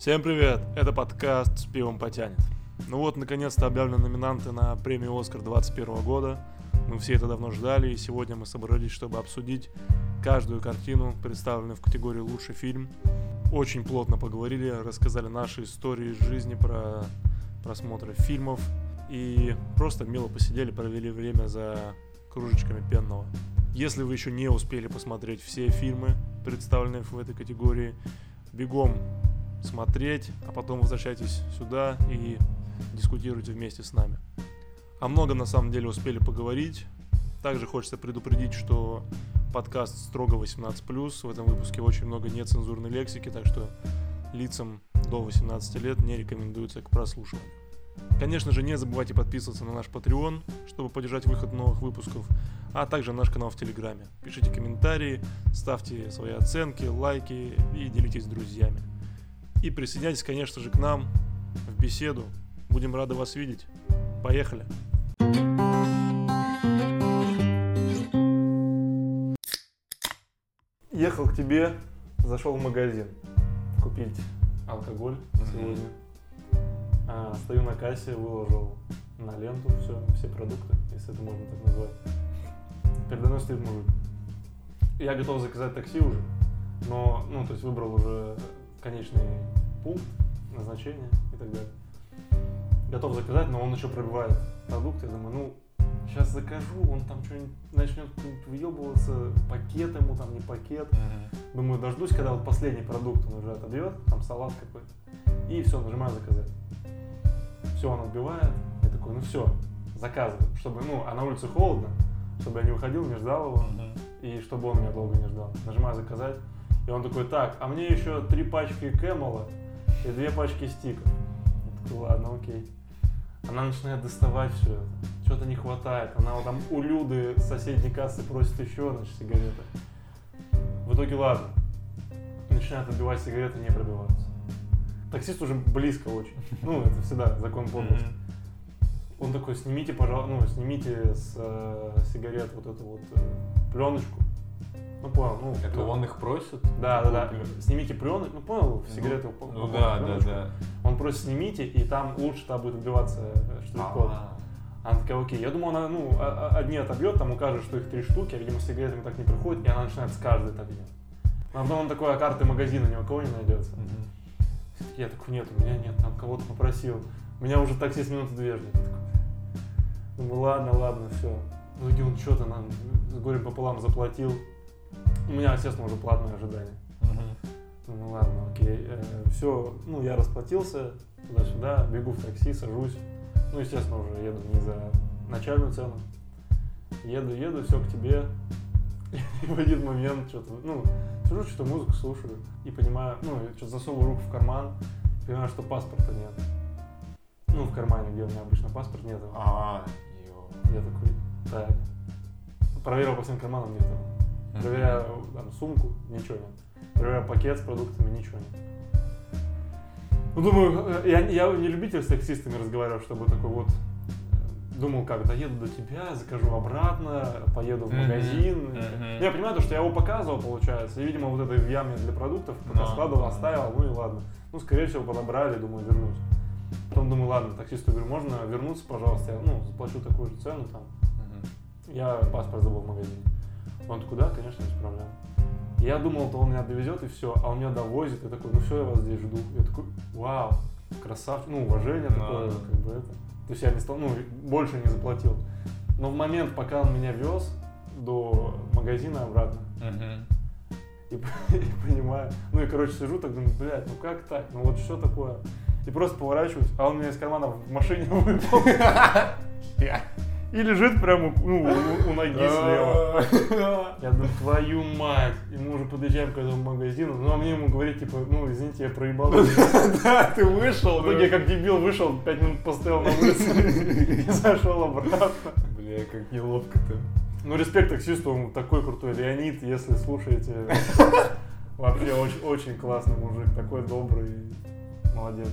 Всем привет! Это подкаст «С пивом потянет». Ну вот, наконец-то объявлены номинанты на премию «Оскар» 2021 года. Мы все это давно ждали, и сегодня мы собрались, чтобы обсудить каждую картину, представленную в категории «Лучший фильм». Очень плотно поговорили, рассказали наши истории из жизни про просмотры фильмов и просто мило посидели, провели время за кружечками пенного. Если вы еще не успели посмотреть все фильмы, представленные в этой категории, бегом смотреть, а потом возвращайтесь сюда и дискутируйте вместе с нами. О многом на самом деле успели поговорить. Также хочется предупредить, что подкаст строго 18+, в этом выпуске очень много нецензурной лексики, так что лицам до 18 лет не рекомендуется к прослушиванию. Конечно же, не забывайте подписываться на наш Patreon, чтобы поддержать выход новых выпусков, а также наш канал в Телеграме. Пишите комментарии, ставьте свои оценки, лайки и делитесь с друзьями. И присоединяйтесь, конечно же, к нам в беседу. Будем рады вас видеть. Поехали! Ехал к тебе, зашел в магазин купить алкоголь сегодня. А, стою на кассе, выложил на ленту все, все продукты, если это можно так назвать. Передо мной стоит мужик. Я готов заказать такси уже, но, ну, то есть выбрал уже конечный пункт назначения и так далее. Готов заказать, но он еще пробивает продукты. Я думаю, ну, сейчас закажу, он там что-нибудь начнет выебываться, пакет ему там, не пакет. Думаю, дождусь, когда вот последний продукт он уже отобьет, там салат какой-то. И все, нажимаю заказать. Все, он отбивает. Я такой, ну все, заказываю. Чтобы, ну, а на улице холодно, чтобы я не выходил, не ждал его. Мгм. И чтобы он меня долго не ждал. Нажимаю заказать. И он такой, так, а мне еще три пачки Кэмела и две пачки стиков. Я такой, ладно, окей. Она начинает доставать все это. Что-то не хватает. Она вот там у Люды соседней кассы просит еще, значит, сигареты. В итоге, ладно. Начинает отбивать сигареты, не пробиваются. Таксист уже близко очень. Ну, это всегда закон подлости. Он такой, снимите, пожалуйста, ну, снимите с э, сигарет вот эту вот пленочку. Ну, понял, ну. Это ну, он их просит? Да, да, да. Такую плё- Снимите пленочку. Ну, понял, в сигареты Ну, Ну да, да, пленочку. да. Он просит, снимите, и там лучше там будет отбиваться э, штрих-код. А, Она такая, окей. Я думал, она, ну, а- а- одни отобьет, там укажет, что их три штуки, а, видимо, с сигаретами так не приходит, и она начинает с каждой так делать. А потом он такой, а карты магазина ни у кого не найдется. мгм. Я такой, нет, у меня нет, там кого-то попросил. Меня уже таксист минуты две ждет. Думаю, ладно, ладно, все. Итоге он что-то нам с горем пополам заплатил. У меня, естественно, уже платное ожидание. Мгм. Ну ладно, окей. все, ну я расплатился туда-сюда, бегу в такси, сажусь. Ну, естественно, уже еду не за начальную цену. Еду, еду, все к тебе. И в один момент что-то, ну, сижу, что-то музыку слушаю и понимаю, ну, что-то засовываю руку в карман, понимаю, что паспорта нет. Ну, в кармане, где у меня обычно паспорт нет. А. Я такой, так. Проверил по всем карманам, нету. Проверяю там, сумку, ничего нет. Проверяю пакет с продуктами, ничего нет. Ну, думаю, э, я, я не любитель с таксистами разговаривать, чтобы такой вот э, думал, как доеду до тебя, закажу обратно, поеду в магазин. мгм. Я понимаю, то, что я его показывал, получается, и, видимо, вот это в яме для продуктов пока Да, складывал, оставил, ну и ладно. Ну, скорее всего, подобрали, думаю, вернусь. Потом думаю, ладно, таксисту говорю, можно вернуться, пожалуйста, я, ну, заплачу такую же цену там. Мгм. Я паспорт забыл в магазине. Он такой, да, конечно, проблем. Я думал, то он меня довезет и все, а он меня довозит, и такой, ну все, я вас здесь жду. Я такой, вау, красавчик, ну, уважение Да, такое, как бы это. То есть я не стал, ну, больше не заплатил. Но в момент, пока он меня вез до магазина обратно, Мгм. и, и понимаю, ну и, короче, сижу так, думаю, блядь, ну как так, ну вот что такое? И просто поворачиваюсь, а он меня из кармана в машине выпал. И лежит прямо ну, у, у ноги слева. Я думаю, твою мать. И мы уже подъезжаем к этому магазину. Ну, а мне ему говорить, типа, ну, извините, я проебал. Да, ты вышел. В итоге как дебил вышел, пять минут постоял на улице и зашел обратно. Бля, как неловко-то. Ну, респект таксисту, он такой крутой. Леонид, если слушаете, вообще очень, очень классный мужик, такой добрый, молодец.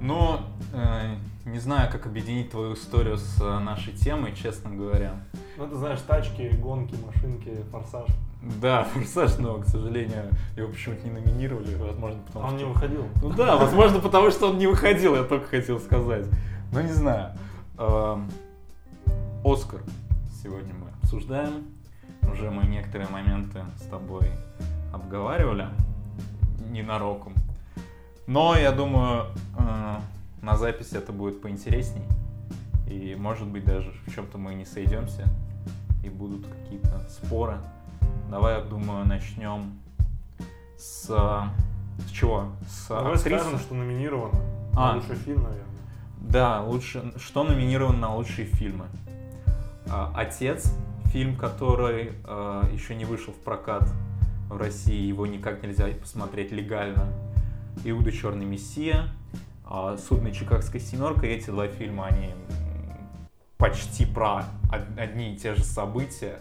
Но э, не знаю, как объединить твою историю с э, нашей темой, честно говоря. Ну, ты знаешь, тачки, гонки, машинки, форсаж. Да, форсаж, но, к сожалению, его почему-то не номинировали, возможно, потому Он что... не выходил. Ну да, возможно, потому что он не выходил, я только хотел сказать. Ну, не знаю. Эм, Оскар сегодня мы обсуждаем. Уже мы некоторые моменты с тобой обговаривали ненароком. Но я думаю, э, на записи это будет поинтересней. И может быть даже в чем-то мы не сойдемся. И будут какие-то споры. Давай, я думаю, начнем с... С чего? С Давай актрисы? скажем, что номинировано. А. Лучший фильм, наверное. Да, лучше. Что номинировано на лучшие фильмы? А, Отец, фильм, который а, еще не вышел в прокат в России, его никак нельзя посмотреть легально. Иуда Черный Мессия, а, Судный Чикагская семерка. Эти два фильма, они почти про од- одни и те же события.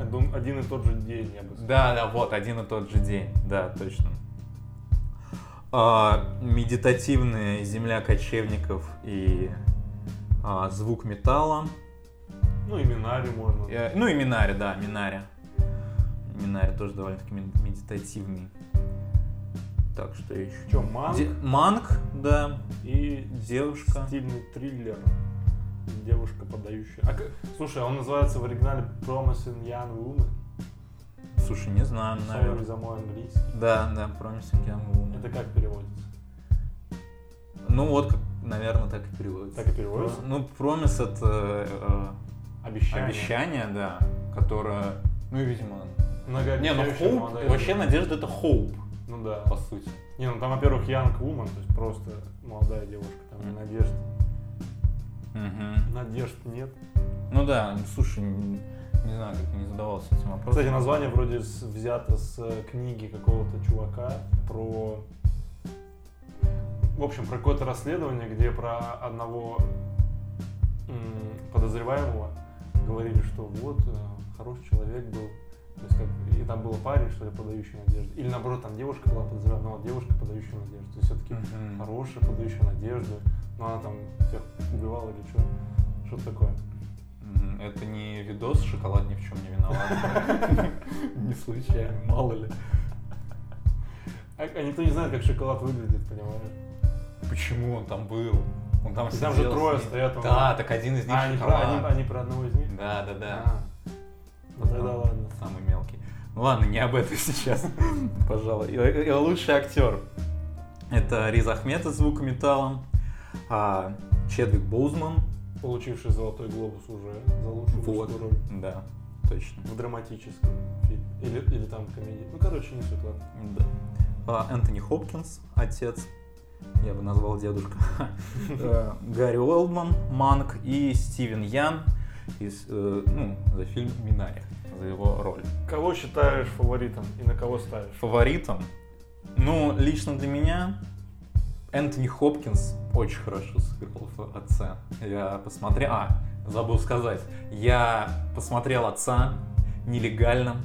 Один, один и тот же день, я бы сказал. Да, да, вот, один и тот же день, да, точно. А, медитативная земля кочевников и а, звук металла. Ну, и Минари можно. Э, Ну и Минари, да, Минари. Минари тоже довольно-таки мед- медитативный. Так, что еще? Че, Манк Де- Манк, да, и девушка. стильный триллер. Девушка, подающая. А, слушай, а он называется в оригинале Promising Young Woman. Слушай, не знаю, наверное. за мой английский. Да, да, Promising Young Woman. Это как переводится? Ну вот, наверное, так и переводится. Так и переводится? Ну, Promise это э, Обещание. Обещание, да, которое, ну, видимо... Не, ну, hope, вообще надежда это hope, Ну да. по сути. Не, ну там, во-первых, Young Woman, то есть просто молодая девушка, там Мгм. надежд. Мгм. Надежд нет. Ну да, слушай, не, не знаю, как я не задавался этим вопросом. Кстати, название вроде взято с книги какого-то чувака про... В общем, про какое-то расследование, где про одного подозреваемого говорили, что вот э, хороший человек был. То есть как, и там было парень, что ли, подающий надежду. Или наоборот, там девушка была подозреваемая, но вот девушка, подающая надежду. То есть все-таки Мгм. хорошая, подающая надежду. Но она там всех убивала или что. Что-то такое. Это не видос «Шоколад ни в чем не виноват». Не случайно, мало ли. А, а никто не знает, как шоколад выглядит, понимаешь? Почему он там был? Он там там же трое стоят, Да, так один из них А, они про, шоколад. они, они про одного из них? Да, да, да. А, ну тогда ладно. Самый мелкий. Ну ладно, не об этом сейчас, пожалуй. И, и лучший актер. Это Риз Ахмед из «Звука металла», а, Чедвик Боузман, Получивший золотой глобус уже за лучшую вот, роль. да, точно. В драматическом фильме. Или, или там комедии. Ну, короче, не суть, ладно. Да. А, Энтони Хопкинс, отец, я бы назвал дедушка. Э, Гарри Олдман, Манк и Стивен Ян из, э, ну, за фильм «Минари», за его роль. Кого считаешь фаворитом и на кого ставишь? Фаворитом? Ну, лично для меня Энтони Хопкинс очень хорошо сыграл в отца. Я посмотрел... А, забыл сказать. Я посмотрел отца нелегально.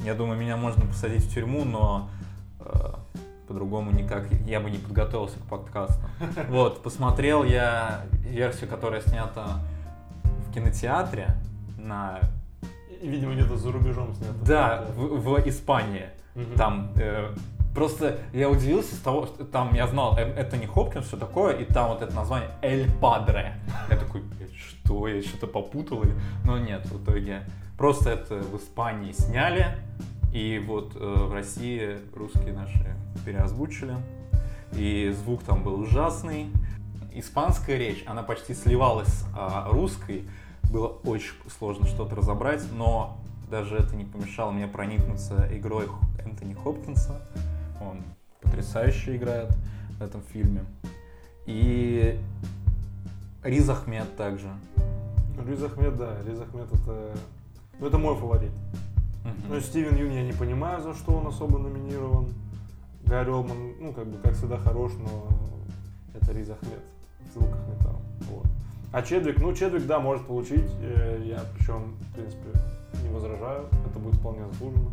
Я думаю, меня можно посадить в тюрьму, но э, по-другому никак я бы не подготовился к подкасту. Вот, посмотрел я версию, которая снята кинотеатре на... И, видимо, где-то за рубежом снято. Да, в, в Испании. Мгм. Там э, просто я удивился с того, что там я знал, э, это не Хопкинс, все такое, и там вот это название Эль Падре. Я такой, «Блядь, что, я что-то попутал? или-» Но нет, в итоге просто это в Испании сняли, и вот э, в России русские наши переозвучили, и звук там был ужасный. Испанская речь, она почти сливалась с а, русской, было очень сложно что-то разобрать, но даже это не помешало мне проникнуться игрой Энтони Хопкинса. Он потрясающе играет в этом фильме. И Риз Ахмед также. Риз Ахмед, да. Риз Ахмед это... Ну, это мой фаворит. Мгм. Ну, Стивен Юн я не понимаю, за что он особо номинирован. Гарри Олман, ну, как бы, как всегда, хорош, но это Риз Ахмед в звуках металла. Вот. А Чедвик, ну, Чедвик, да, может получить. Э, Я, причем, в принципе, не возражаю. Это будет вполне заслуженно.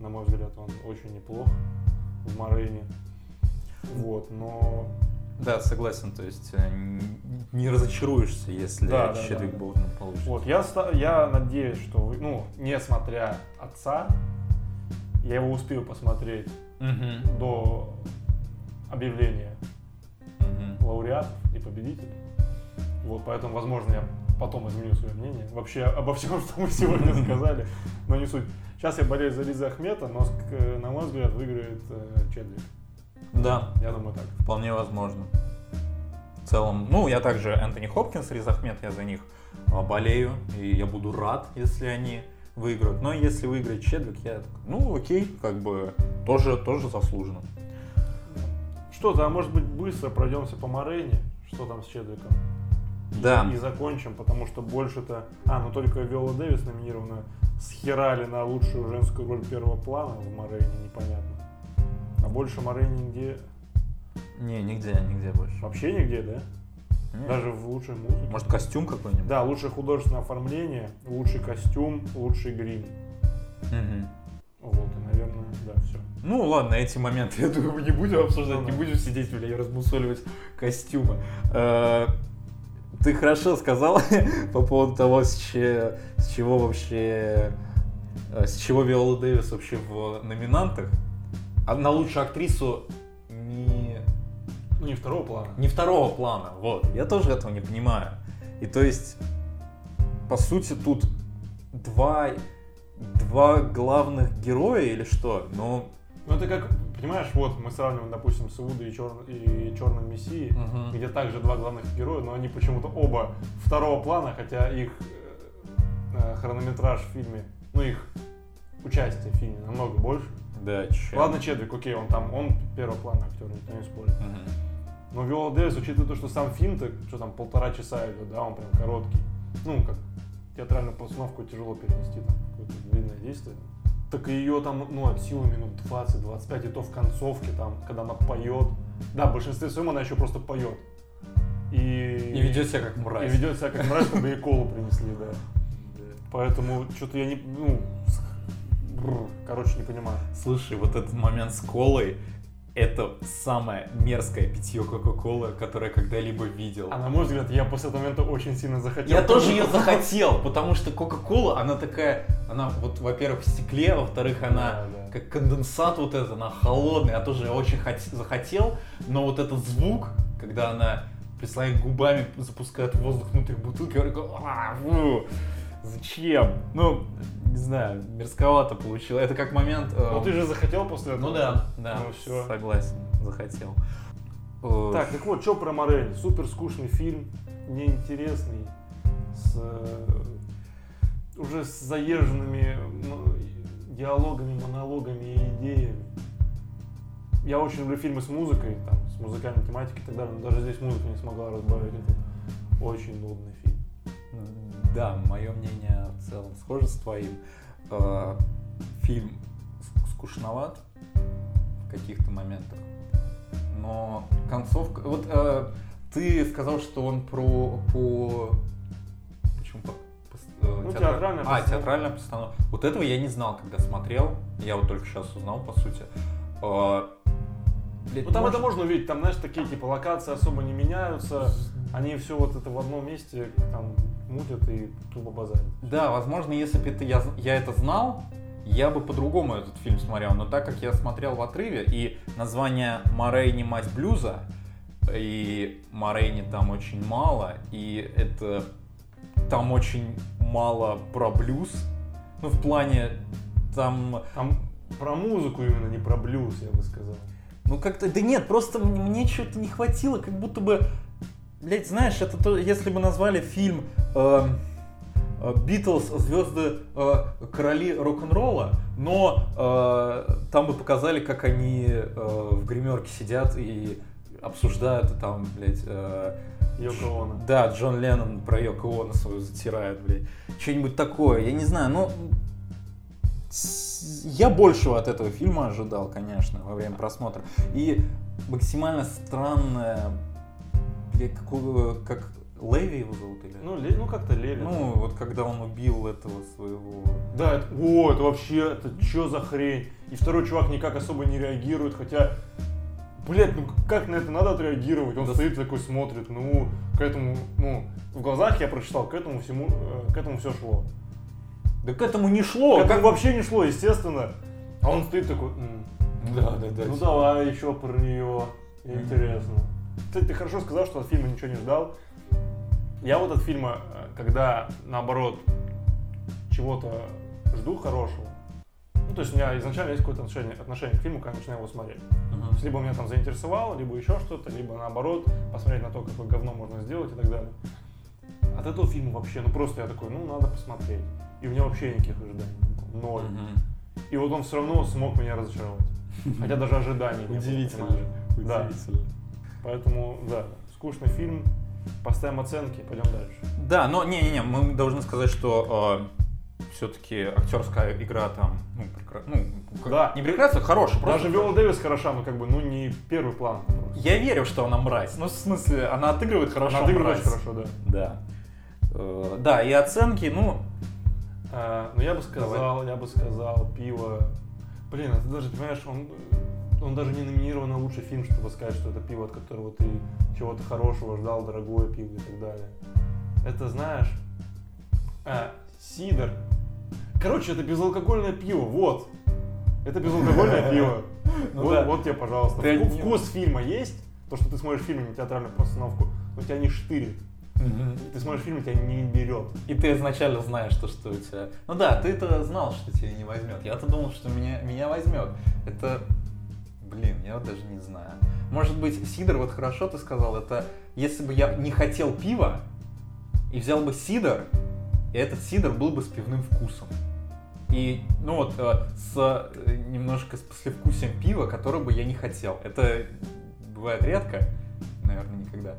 На мой взгляд, он очень неплох в Морейне. Вот, но Да, согласен, то есть э, не разочаруешься, если Да, да, Чедвик да. Боузман получится. Вот, я, я надеюсь, что, вы, ну, несмотря отца, я его успею посмотреть Мгм, до объявления мгм. лауреатов и победителей. Вот, поэтому, возможно, я потом изменю свое мнение. Вообще обо всем, что мы сегодня сказали, но не суть. Сейчас я болею за Риза Ахмета, но, ск- на мой взгляд, выиграет э, Чедвик. Да, Я думаю так. вполне возможно. В целом, ну, я также Энтони Хопкинс, Риз Ахмед, я за них а, болею, и я буду рад, если они выиграют. Но если выиграет Чедвик, я ну, окей, как бы тоже, тоже заслуженно. Что-то, а может быть, быстро пройдемся по Морене, что там с Чедвиком. Да. И закончим, потому что больше-то... А, ну только Виола Дэвис номинирована. Схерали на лучшую женскую роль первого плана в Морене, непонятно. А больше Морене нигде... Не, нигде, нигде больше. Вообще нигде, да? Не. Даже в лучшей музыке. Может, костюм какой-нибудь? Да, лучшее художественное оформление, лучший костюм, лучший грим. Мгм. Вот, и, наверное, да, все. Ну ладно, эти моменты, я думаю, мы не будем обсуждать, Ну не будем сидеть, бля, и размусоливать костюмы. Ты хорошо сказал по поводу того, с, че- с чего вообще, э, с чего Виола Дэвис вообще в номинантах. А на лучшую актрису не, Ну, не второго плана. не второго плана, вот. Я тоже этого не понимаю. И то есть, по сути, тут два, два главных героя или что? Ну, Ну, это как, понимаешь, вот мы сравниваем, допустим, с Иудой и, Чер- и Черным Мессией, Мгм. где также два главных героя, но они почему-то оба второго плана, хотя их э, э, хронометраж в фильме, ну, их участие в фильме намного больше. да, чё. Ладно, Чедвик, окей, он там, он первого плана актер, никто не спорит. Мгм. Но Виола Дэвис, учитывая то, что сам фильм-то, что там, полтора часа идет, да, он прям короткий. Ну, как театральную постановку тяжело перенести, там, какое-то длинное действие. Так ее там, ну, от силы минут 20-25, и то в концовке, там, когда она поет. Да, в большинстве своем она еще просто поет. И, И ведет себя как и мразь. ведет себя как мразь, чтобы ей колу принесли, да. Поэтому что-то я не, ну, короче, не понимаю. Слушай, вот этот момент с колой, это самое мерзкое питье Кока-Колы, которое я когда-либо видел. А на мой взгляд, я после этого момента очень сильно захотел. Я тоже ее захотел, потому что Кока-Кола, она такая, она вот, во-первых, в стекле, во-вторых, она Да, да. как конденсат вот этот, она холодная, я тоже очень хот- захотел, но вот этот звук, когда она прислоняет губами, запускает воздух внутрь бутылки, я «А, фу, зачем? Ну, не знаю, мерзковато получилось. Это как момент... э, Ну ты же захотел после этого. Ну да, да, Ну все. согласен, захотел. Э, Так, так вот, что про Морель? Супер скучный фильм, неинтересный, с э, уже с заезженными диалогами, монологами и идеями. Я очень люблю фильмы с музыкой, там, с музыкальной тематикой и так далее, но даже здесь музыка не смогла разбавить этот очень нудный фильм. Да, мое мнение в целом схоже с твоим. Э, Фильм ск- скучноват в каких-то моментах, но концовка... Вот э, ты сказал, что он про... по... Почему по... э, Ну, театра- театральная А, постановка. театральная постановка. Вот этого я не знал, когда смотрел. Я вот только сейчас узнал, по сути. Блядь, Ну там может- это можно увидеть, там, знаешь, такие типа локации особо не меняются, они все вот это в одном месте там мутят и тупо базарят. Да, возможно, если бы это я, я это знал, я бы по-другому этот фильм смотрел. Но так как я смотрел в отрыве, и название Морейни мать блюза, и Морейни там очень мало, и это там очень мало про блюз. Ну, в плане там Там про музыку именно, не про блюз, я бы сказал. Ну как-то, да нет, просто мне чего-то не хватило, как будто бы, блять, знаешь, это то, если бы назвали фильм эм, э, Битлз, звезды, э, короли рок-н-ролла, но э, там бы показали, как они в гримерке сидят и обсуждают, и там, блядь, Йоко Оно. да, Джон Леннон про Йоко Оно свою затирает, блядь. Что-нибудь такое, я не знаю, ну... с- Я большего от этого фильма ожидал, конечно, во время просмотра. И максимально странное... какого- как Леви его зовут или... Ну, Ле- ну как-то Леви. Ну, вот когда он убил этого своего... Да, это, о, это вообще, это что за хрень? И второй чувак никак особо не реагирует, хотя, блядь, ну как на это надо отреагировать? Он Да стоит такой, смотрит, ну, к этому, ну, в глазах я прочитал, к этому всему, э, к этому все шло. Да к этому не шло. К этому как- вообще не шло, естественно. А он стоит такой, «М, Да, да, да. ну давай еще про нее, интересно. Кстати, ты хорошо сказал, что от фильма ничего не ждал. Я вот от фильма, э, когда, наоборот, чего-то жду хорошего, ну, то есть у меня изначально есть какое-то отношение, отношение к фильму, когда я начинаю его смотреть. То Мгм. есть либо меня там заинтересовало, либо еще что-то, либо наоборот, посмотреть на то, какое говно можно сделать и так далее. От этого фильма вообще, ну просто я такой, ну надо посмотреть. И у меня вообще никаких ожиданий. Ноль. Мгм. И вот он все равно смог меня разочаровать. Хотя даже ожиданий не было, Удивительно. Да. Поэтому, да, скучный фильм. Поставим оценки, пойдем дальше. Да, но не-не-не, мы должны сказать, что все-таки актерская игра там, ну, прекра- ну, как- Да. не прекрасная, хорошая. просто Даже Виола Дэвис хороша, но как бы, ну не первый план. просто. Я верю, что она мразь. Ну, в смысле, она отыгрывает хорошо Она отыгрывает мразь. хорошо, да. Да. Э, Да, и оценки, ну, А, ну я бы сказал, я бы сказал, пиво. Блин, а ты даже, понимаешь, он, он даже не номинирован на лучший фильм, чтобы сказать, что это пиво, от которого ты чего-то хорошего ждал, дорогое пиво и так далее. Это, знаешь, а, сидр. Короче, это безалкогольное пиво, вот. Это безалкогольное пиво. Ну Вот тебе, пожалуйста. Ты Вкус фильма есть, то, что ты смотришь фильм, не театральную постановку, но тебя не штырит. Ты смотришь фильм, тебя не берет. И ты изначально знаешь, что, что у тебя... Ну да, ты-то знал, что тебя не возьмет. Я-то думал, что меня, меня возьмет. Это... Блин, я вот даже не знаю. Может быть, сидр, вот хорошо ты сказал, это если бы я не хотел пива и взял бы сидр, и этот сидр был бы с пивным вкусом. И, ну вот, э, с э, немножко с послевкусием пива, которое бы я не хотел. Это бывает редко, наверное, никогда.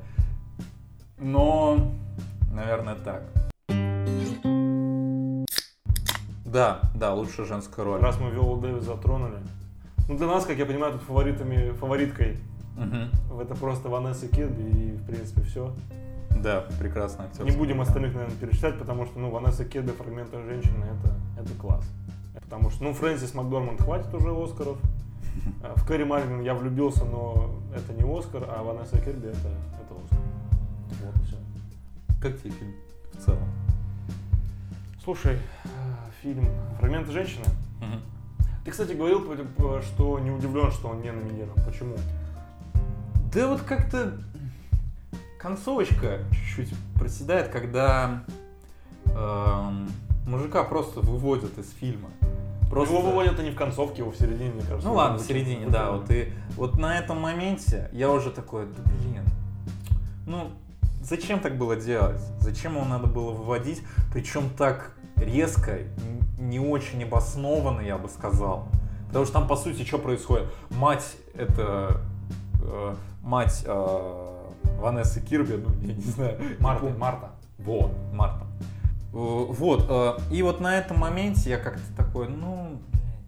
Но, наверное, так. Да, да, лучшая женская роль. Раз мы Виолу Дэвис затронули. Ну, для нас, как я понимаю, тут фаворитами, фавориткой в это просто Ванесса Кирби и, в принципе, все. Да, прекрасная актер. Не будем остальных, наверное, перечислять, потому что, ну, Ванесса Кирби, фрагменты женщины, это, это класс. Потому что, ну, Фрэнсис Макдорманд хватит уже Оскаров. В Кэрри Мальвин я влюбился, но это не Оскар, а Ванесса Кирби это, это Оскар. Вот и все. Как тебе фильм в целом? Слушай, э, фильм «Фрагменты женщины». Мгм. Ты, кстати, говорил, что не удивлен, что он не номинирован. Почему? Да вот как-то концовочка чуть-чуть проседает, когда эм, мужика просто выводят из фильма. Просто... Его выводят они в концовке, его в середине, мне кажется. Ну ладно, в середине, да. Вот и вот на этом моменте я уже такой, да блин, ну зачем так было делать? Зачем его надо было выводить? Причем так резко, не очень обоснованно, я бы сказал. Потому что там, по сути, что происходит? Мать это э, мать э, Ванессы Кирби, ну, я не знаю. Марта, помню. Марта. Вот, Марта. Э, Вот, э, и вот на этом моменте я как-то такой, ну,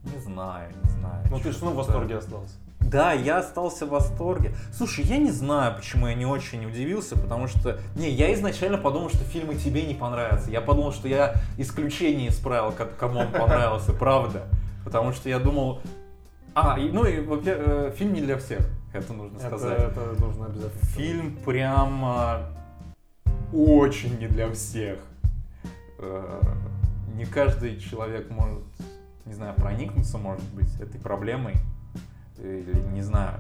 не знаю, не знаю. Ну ты же ну, в восторге остался. Да, я остался в восторге. Слушай, я не знаю, почему я не очень удивился, потому что... Не, я изначально подумал, что фильмы тебе не понравятся. Я подумал, что я исключение исправил, как- кому он понравился, правда. Потому что я думал... А, ну и, во-первых, э, фильм не для всех, это нужно Это, сказать. это нужно обязательно. Фильм прямо очень не для всех. Э, Не каждый человек может, не знаю, проникнуться, может быть, этой проблемой. Или не знаю.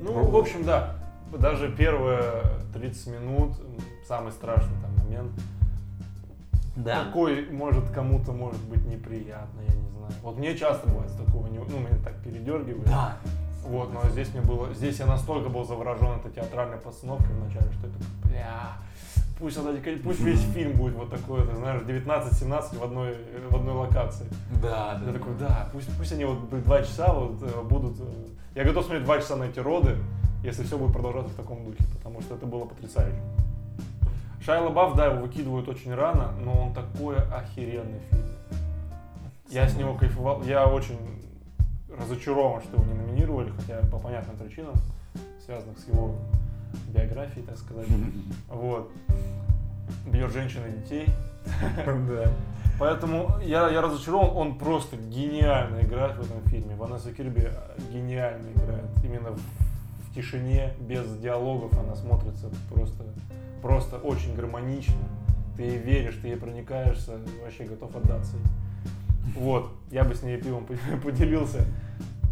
Ну, в общем, да. Даже первые 30 минут, самый страшный там момент. Такой, может, кому-то может быть неприятно, я не знаю. Вот мне часто бывает с такого, не- ну, меня так передергивает. Да. Вот, но здесь мне было, здесь я настолько был заворожен этой театральной постановкой вначале, что это, бля, пусть, пусть весь фильм будет вот такой, ты знаешь, 19-17 в одной, в одной локации. Да, Я такой, да, пусть, пусть они вот два часа вот э, будут... э, Я готов смотреть два часа на эти роды, если все будет продолжаться в таком духе, потому что это было потрясающе. Шайла Бафф, да, его выкидывают очень рано, но он такой охеренный фильм. Я с него кайфовал, я очень разочарован, что его не номинировали, хотя по понятным причинам, связанных с его биографией, так сказать. Вот. Бьет женщин и детей. Да. Поэтому я, я разочарован, он просто гениально играет в этом фильме. Ванесса Кирби гениально играет. Именно в, в тишине, без диалогов она смотрится просто, просто очень гармонично. Ты ей веришь, ты ей проникаешься, вообще готов отдаться. ей. Вот, я бы с ней пивом поделился.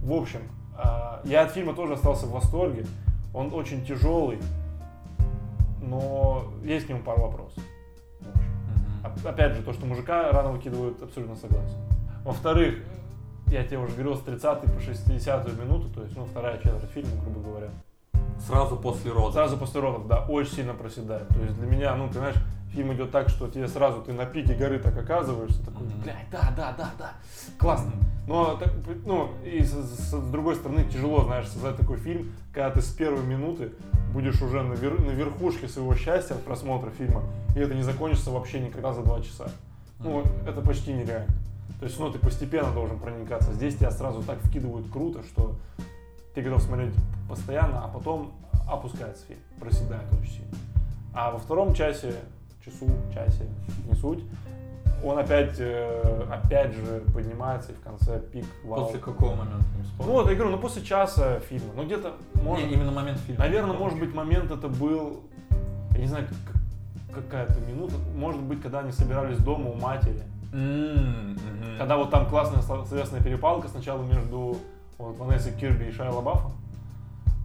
В общем, а, я от фильма тоже остался в восторге. Он очень тяжелый, но есть к нему пару вопросов. Оп- Опять же, то, что мужика рано выкидывают, абсолютно согласен. Во-вторых, я тебе уже говорил, с 30 по 60 минуту, то есть, ну, вторая четверть фильма, грубо говоря. Сразу после родов. Сразу после родов, да, очень сильно проседает. То есть для меня, ну, ты знаешь, фильм идет так, что тебе сразу ты на пике горы так оказываешься, такой, блядь, да, да, да, да, классно. Но, ну, и с, с- с другой стороны, тяжело, знаешь, создать такой фильм, когда ты с первой минуты будешь уже на, вер- на верхушке своего счастья от просмотра фильма, и это не закончится вообще никогда за два часа. Ну, это почти нереально. То есть, ну, ты постепенно должен проникаться. Здесь тебя сразу так вкидывают круто, что ты готов смотреть постоянно, а потом опускается фильм, проседает очень сильно. А во втором часе, часу, часе, не суть, он опять, э, опять же поднимается и в конце пик вау. После какого момента не Ну вспомнил? вот, я говорю, ну после часа фильма, ну где-то, может, Не, именно момент фильма. наверное, может быть, момент это был, я не знаю, как- какая-то минута, может быть, когда они собирались дома у матери, мгм. когда вот там классная сло- словесная перепалка сначала между вот, Ванессой Кирби и Шайа Лабафом,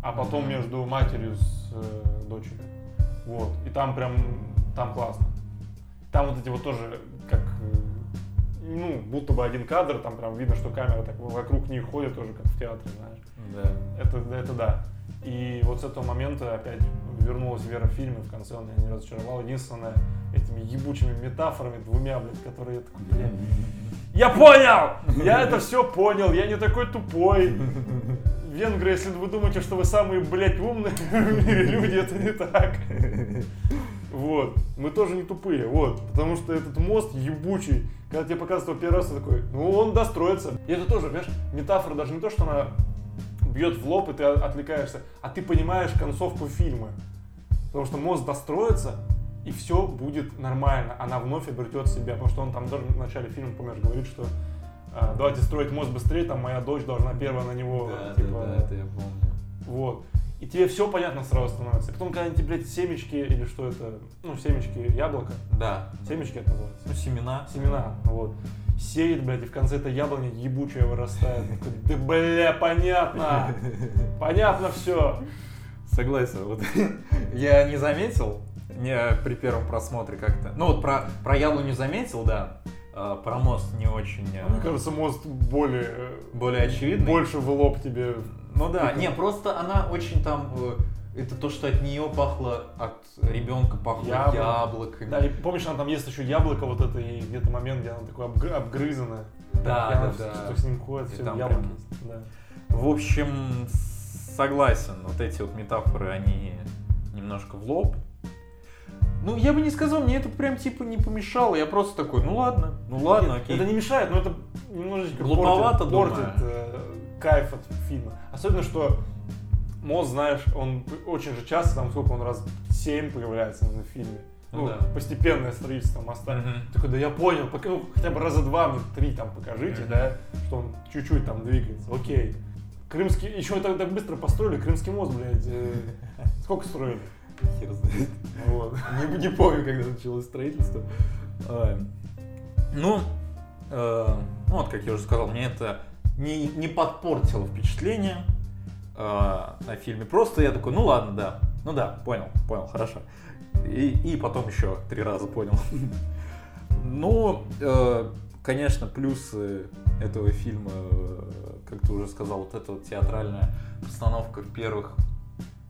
а потом Мгм. между матерью с э, дочерью. Вот. И там прям, там классно. Там вот эти вот тоже, как, э, ну, будто бы один кадр, там прям видно, что камера так вокруг них ходит тоже, как в театре, знаешь. Да. Это, это да. И вот с этого момента опять вернулась вера в фильм, и в конце он меня не разочаровал. Единственное, этими ебучими метафорами двумя, блядь, которые я такой, блядь, я понял! Я это все понял, я не такой тупой. Венгры, если вы думаете, что вы самые, блядь, умные в мире люди, это не так. Вот. Мы тоже не тупые, вот. Потому что этот мост ебучий, когда тебе показывают первый раз, ты такой, ну он достроится. И это тоже, понимаешь, метафора даже не то, что она бьет в лоб, и ты отвлекаешься, а ты понимаешь концовку фильма. Потому что мост достроится, и все будет нормально. Она вновь обретет себя. Потому что он там даже в начале фильма, помнишь, говорит, что а, давайте строить мост быстрее, там моя дочь должна первая на него, Да, типа, да, да, это я помню. вот. И тебе все понятно сразу становится. И потом, когда эти, блядь, семечки, или что это, ну, семечки яблока, Да. семечки это называется, Ну, семена. семена, вот, сеет, блядь, и в конце эта яблоня ебучая вырастает. Да, бля, понятно, понятно все. Согласен. Вот. Я не заметил не при первом просмотре как-то. Ну вот про, про яблоню заметил, да. А, про мост не очень. э, Мне кажется, мост более, э, более очевидный. больше в лоб тебе. Ну да, не, просто она очень там. э, Это то, что от нее пахло, от ребенка пахло Яблок. яблоками. Да, и помнишь, она там ест еще яблоко вот это, и где-то момент, где она такое обгры- обгрызанное. Да, И она да, да. С ним ходит, все там яблоки прям-. Да. В общем, согласен. Вот эти вот метафоры, они немножко в лоб. Ну, я бы не сказал, мне это прям типа не помешало. Я просто такой, ну ладно, ну ладно, Нет, окей. Это не мешает, но это немножечко Глуповато, портит, думаю. портит, э, кайф от фильма. Особенно, что мост, знаешь, он очень же часто, там сколько он раз 7 появляется на фильме. Ну, да. постепенное строительство моста. Мгм. Такой, да я понял, пока, ну, хотя бы раза два, мне три там покажите, Мгм. да, что он чуть-чуть там двигается. Окей. Крымский, еще это так быстро построили, Крымский мост, блядь, э, сколько строили? Хер знает. Вот. Не, не помню, когда началось строительство. Ну, э, ну вот, как я уже сказал, мне это не, не подпортило впечатление э, о фильме. Просто я такой, ну ладно, да. Ну да, понял, понял, хорошо. И, и потом еще три раза понял. Ну, э, конечно, плюсы этого фильма, э, как ты уже сказал, вот эта вот театральная постановка в первых,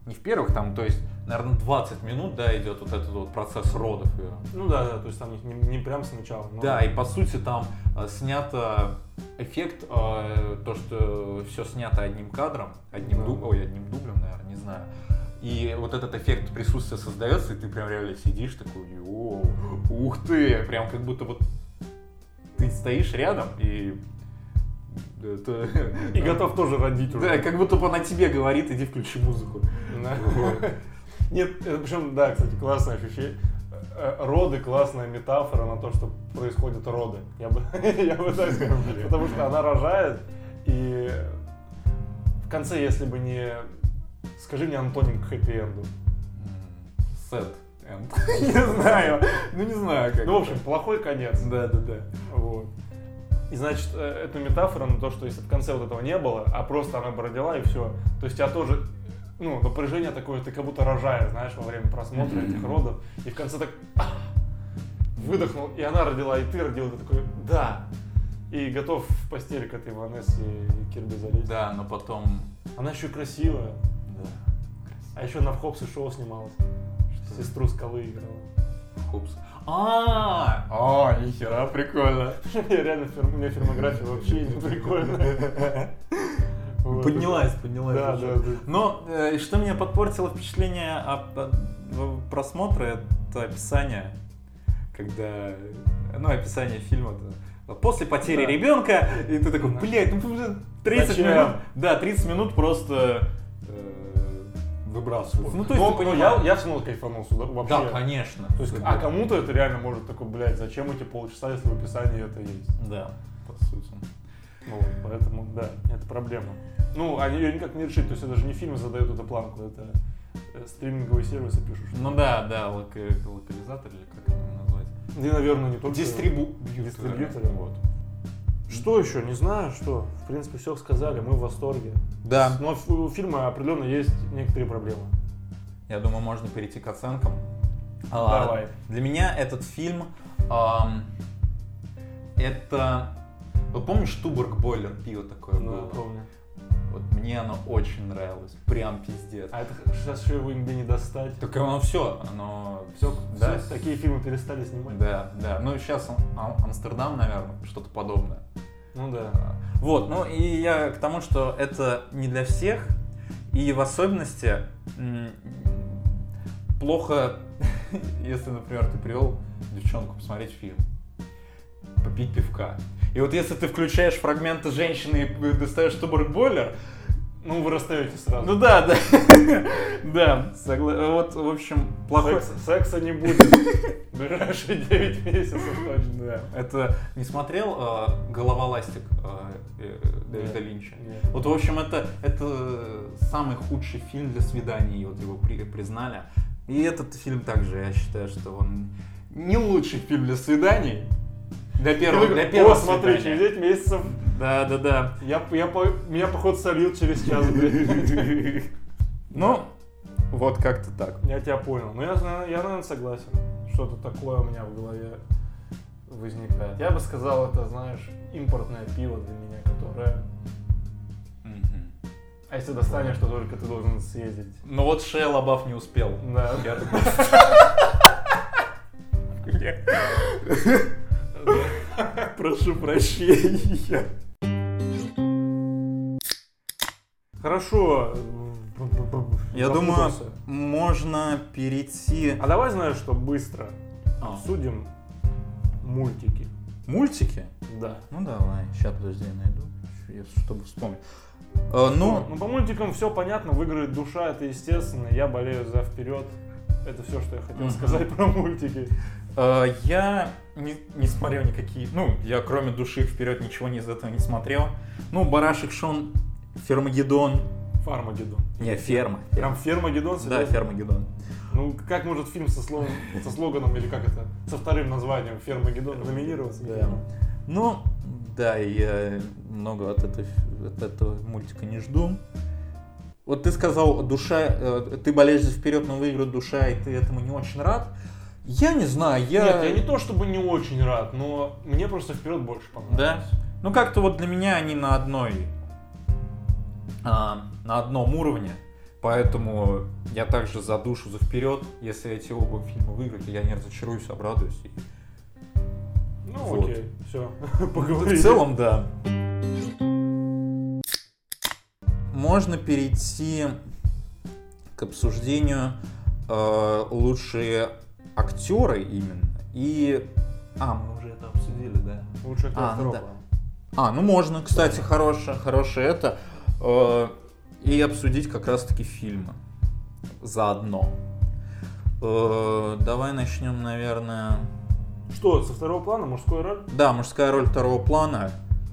не в первых, там, то есть, наверное, 20 минут, да, идет вот этот вот процесс родов. её. Ну да, да, то есть там не, не прям сначала. но- Да, и по сути там э, снято эффект, э, то, что все снято одним кадром, одним Да. дублем, ой, одним дублем, наверное, не знаю. И вот этот эффект присутствия создается, и ты прям реально сидишь такой, «Йоу, ух ты, прям как будто вот ты стоишь рядом и это- И готов тоже родить уже. Да, как будто бы она тебе говорит, иди включи музыку. Нет, это причем, да, кстати, классное ощущение. э, роды классная метафора на то, что происходят роды. Я бы, я бы так сказал. Потому что она рожает, и в конце, если бы не... Скажи мне антоним к хэппи-энду. End. Не знаю. Ну не знаю как. Ну, в общем, плохой конец. Да, да, да. Вот. И значит, э, это метафора на то, что если в конце вот этого не было, а просто она бы родила и все, то есть тебя тоже, ну, напряжение такое, ты как будто рожаешь, знаешь, во время просмотра этих родов, и в конце так «Ах!» выдохнул, и она родила, и ты родил, ты такой, да, и готов в постель к этой Ванессе и Кирби залезть. Да, но потом... Она еще и красивая, Да. а еще на в Хопс и шоу снималась, сестру скалы играла. Хупс. А, а, нихера, прикольно. Реально, у меня фильмография вообще не прикольная. Вот. Поднялась, поднялась. Да, да, да. Но э, что мне подпортило впечатление от, от в- просмотра, это описание, когда, ну, описание фильма, да. после потери Да. ребенка, и ты такой, блядь, ну уже 30 Зачем? минут, да, 30 минут просто э, выбрасывают. Ну, то есть, ты ну, понимаешь. я, я все равно кайфанул сюда вообще. Да, конечно. То есть, а кому-то это реально может такой, блядь, зачем эти полчаса, если в описании это есть? Да, по сути. Ну, поэтому, да, это проблема. Ну, они ее никак не решить, то есть это же не фильм задает эту планку, это э, стриминговые сервисы пишут. Ну да, да, лока- локализатор или как это назвать? И, наверное, не только... Дистрибу... Дистрибьюторы. Вот. Что еще? Не знаю, что. В принципе, все сказали, мы в восторге. Да. Но у фильма определенно есть некоторые проблемы. Я думаю, можно перейти к оценкам. А, Давай. Для меня этот фильм ам, это. Вот помнишь Туборг Бойлер пиво такое Ну, было? помню. Вот мне оно очень нравилось. Прям пиздец. А это сейчас еще его нигде не достать. Так оно все, оно Все, да, такие фильмы перестали снимать. да, да. Ну сейчас Амстердам, наверное, что-то подобное. Ну да. А, Вот, ну и я к тому, что это не для всех, и в особенности плохо, если, например, ты привел девчонку посмотреть фильм, попить пивка. И вот если ты включаешь фрагменты женщины и достаешь туборг бойлер, Ну, вы расстаетесь сразу. ну да, да, да, согла- вот, в общем, плохой... Секса, секса не будет. Ближайшие 9 месяцев точно. Да. Это не смотрел э, «Голова ластик» э, э, Дэвида Нет. Линча? Нет. Вот, в общем, это, это самый худший фильм для свиданий, вот его при- признали. И этот фильм также, я считаю, что он не лучший фильм для свиданий. Для первого, для первого О, смотри, через 9 месяцев Да, да, да. я, я, по- меня, походу, сольют через час, блядь. Ну, вот как-то так. Я тебя понял. Ну, я, я, наверное, согласен. Что-то такое у меня в голове возникает. Я бы сказал, это, знаешь, импортное пиво для меня, которое... А если достанешь, то только ты должен съездить. Ну вот Шея Лабаф не успел. Да. Прошу прощения. Хорошо. Я думаю, можно перейти... А давай, знаешь, что быстро А. обсудим мультики. Мультики? Да. Ну давай, сейчас подожди, я найду, я- чтобы вспомнить. Э, ну, ну, по мультикам все понятно, выиграет душа, это естественно. Я болею за вперед. Это все, что я хотел Мгм. сказать про мультики. Э, я не, не смотрел никакие... Ну, я кроме души вперед ничего из этого не смотрел. Ну, Барашек Шон, Фермагеддон. Фармагеддон. Не, Ферма. Прям Фермагеддон? Да? Фермагеддон. Ну, как может фильм со, словом, со слоганом, или как это, со вторым названием Фермагеддон номинироваться? Да. Ну, да, я много от, этой, от этого мультика не жду. Вот ты сказал, душа, э, ты болеешь за вперед, но выиграет душа, и ты этому не очень рад. Я не знаю, я... Нет, я не то чтобы не очень рад, но мне просто вперед больше понравилось. Да? Ну как-то вот для меня они на одной, а, на одном уровне, поэтому я также за душу, за вперед. Если эти оба фильма выиграют, я не разочаруюсь, обрадуюсь. И Ну, Вот. окей, все, В поговорили. целом, да. Можно перейти к обсуждению э, лучшие актеры именно. И... А, мы уже это обсудили, да? Лучше актер А, ну второго. да. А, ну можно, кстати, хорошее, хорошее это. Э, и обсудить как раз-таки фильмы заодно. Э, Давай начнем, наверное... Что, со второго плана мужской роль? Да, мужская роль второго плана.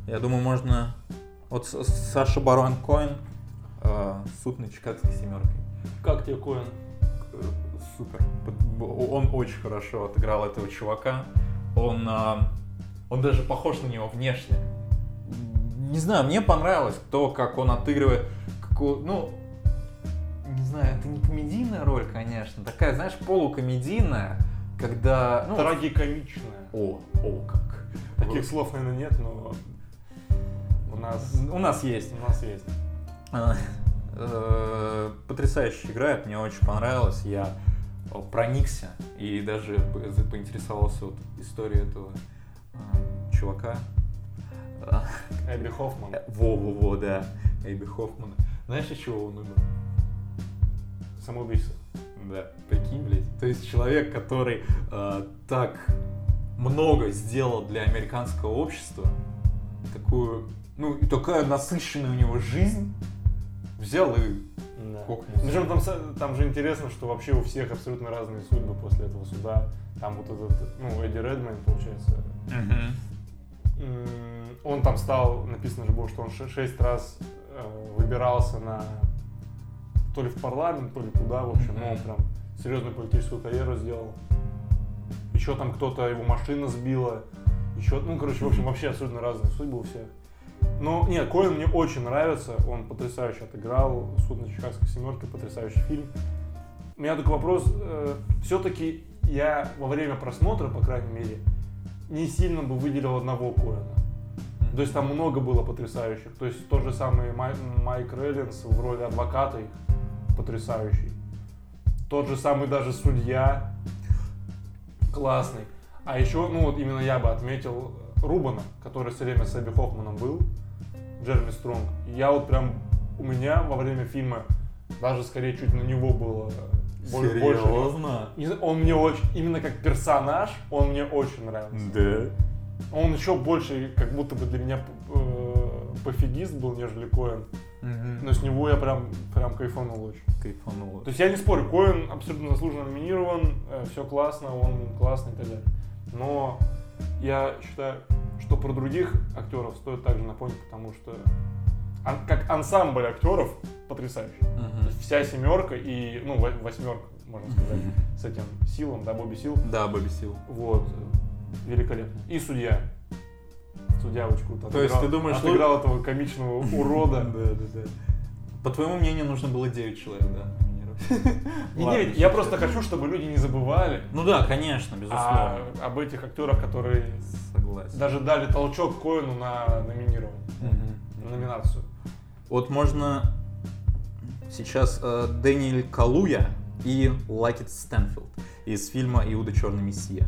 Я думаю, можно... Вот С- Саша Барон Коэн, э, суд на Чикагской семеркой. Как тебе Коэн? Супер. Он очень хорошо отыграл этого чувака. Он, а, он даже похож на него внешне. Не знаю, мне понравилось то, как он отыгрывает. как он- ну, не знаю, это не комедийная роль, конечно. Такая, знаешь, полукомедийная, когда... Ну, Трагикомичная. О, о, как. Таких слов, наверное, нет, но у нас, У нас есть. у нас есть. Э, Потрясающе играет, мне очень понравилось. Я проникся и даже по- поинтересовался вот историей этого а, чувака. Эбби Хоффман. Во-во-во, да, Эйби Хоффмана. Знаешь, от чего он умер? Самоубийство. Да, прикинь, блядь. То есть человек, который э, так много сделал для американского общества, такую, ну, и такая насыщенная у него жизнь, взял и Да. Кокнулся. Причем там, там же интересно, что вообще у всех абсолютно разные судьбы после этого суда. Там вот этот, ну, Эдди Редмейн, получается, он там стал, написано же было, что он ше- шесть раз э, выбирался на то ли в парламент, то ли куда, в общем, ну, он прям серьезную политическую карьеру сделал. Еще там кто-то, его машина сбила, еще, ну, короче, в общем, вообще абсолютно разные судьбы у всех. Но, нет, Коэн мне очень нравится, он потрясающе отыграл, «Суд на Чикагской семерке», потрясающий фильм. У меня такой вопрос, все-таки я во время просмотра, по крайней мере, не сильно бы выделил одного Коэна. То есть там много было потрясающих. То есть тот же самый Май- Майк Реллинс в роли адвоката их потрясающий. Тот же самый даже судья классный. А еще, ну вот именно я бы отметил Рубана, который все время с Эбби Хоффманом был, Джереми Стронг. Я вот прям, у меня во время фильма даже скорее чуть на него было бо- больше. Серьезно? Он мне очень, именно как персонаж, он мне очень нравился. Да. Он еще больше, как будто бы для меня э, пофигист был, нежели Коэн. Но с него я прям, прям кайфанул очень. Кайфануло. То есть я не спорю, Коэн абсолютно заслуженно номинирован, все классно, он классный и так далее. Но я считаю, что про других актеров стоит также напомнить, потому что как ансамбль актеров потрясающий. То есть вся семерка и, ну, во- восьмерка, можно сказать, с этим Силом, да, Бобби Сил. Да, Бобби Сил. Вот, великолепно. И судья. Судья очень круто. То есть ты думаешь, что- отыграл этого комичного урода. да, да. По твоему мнению, нужно было 9 человек, да, Не я просто хочу, чтобы люди не забывали Ну да, конечно, а- безусловно. об этих актерах, которые Согласен. даже дали толчок Коэну на номинирование, на номинацию. Вот можно сейчас э, Дэниэль Калуя и Лакет Стэнфилд из фильма «Иуда Черный Мессия».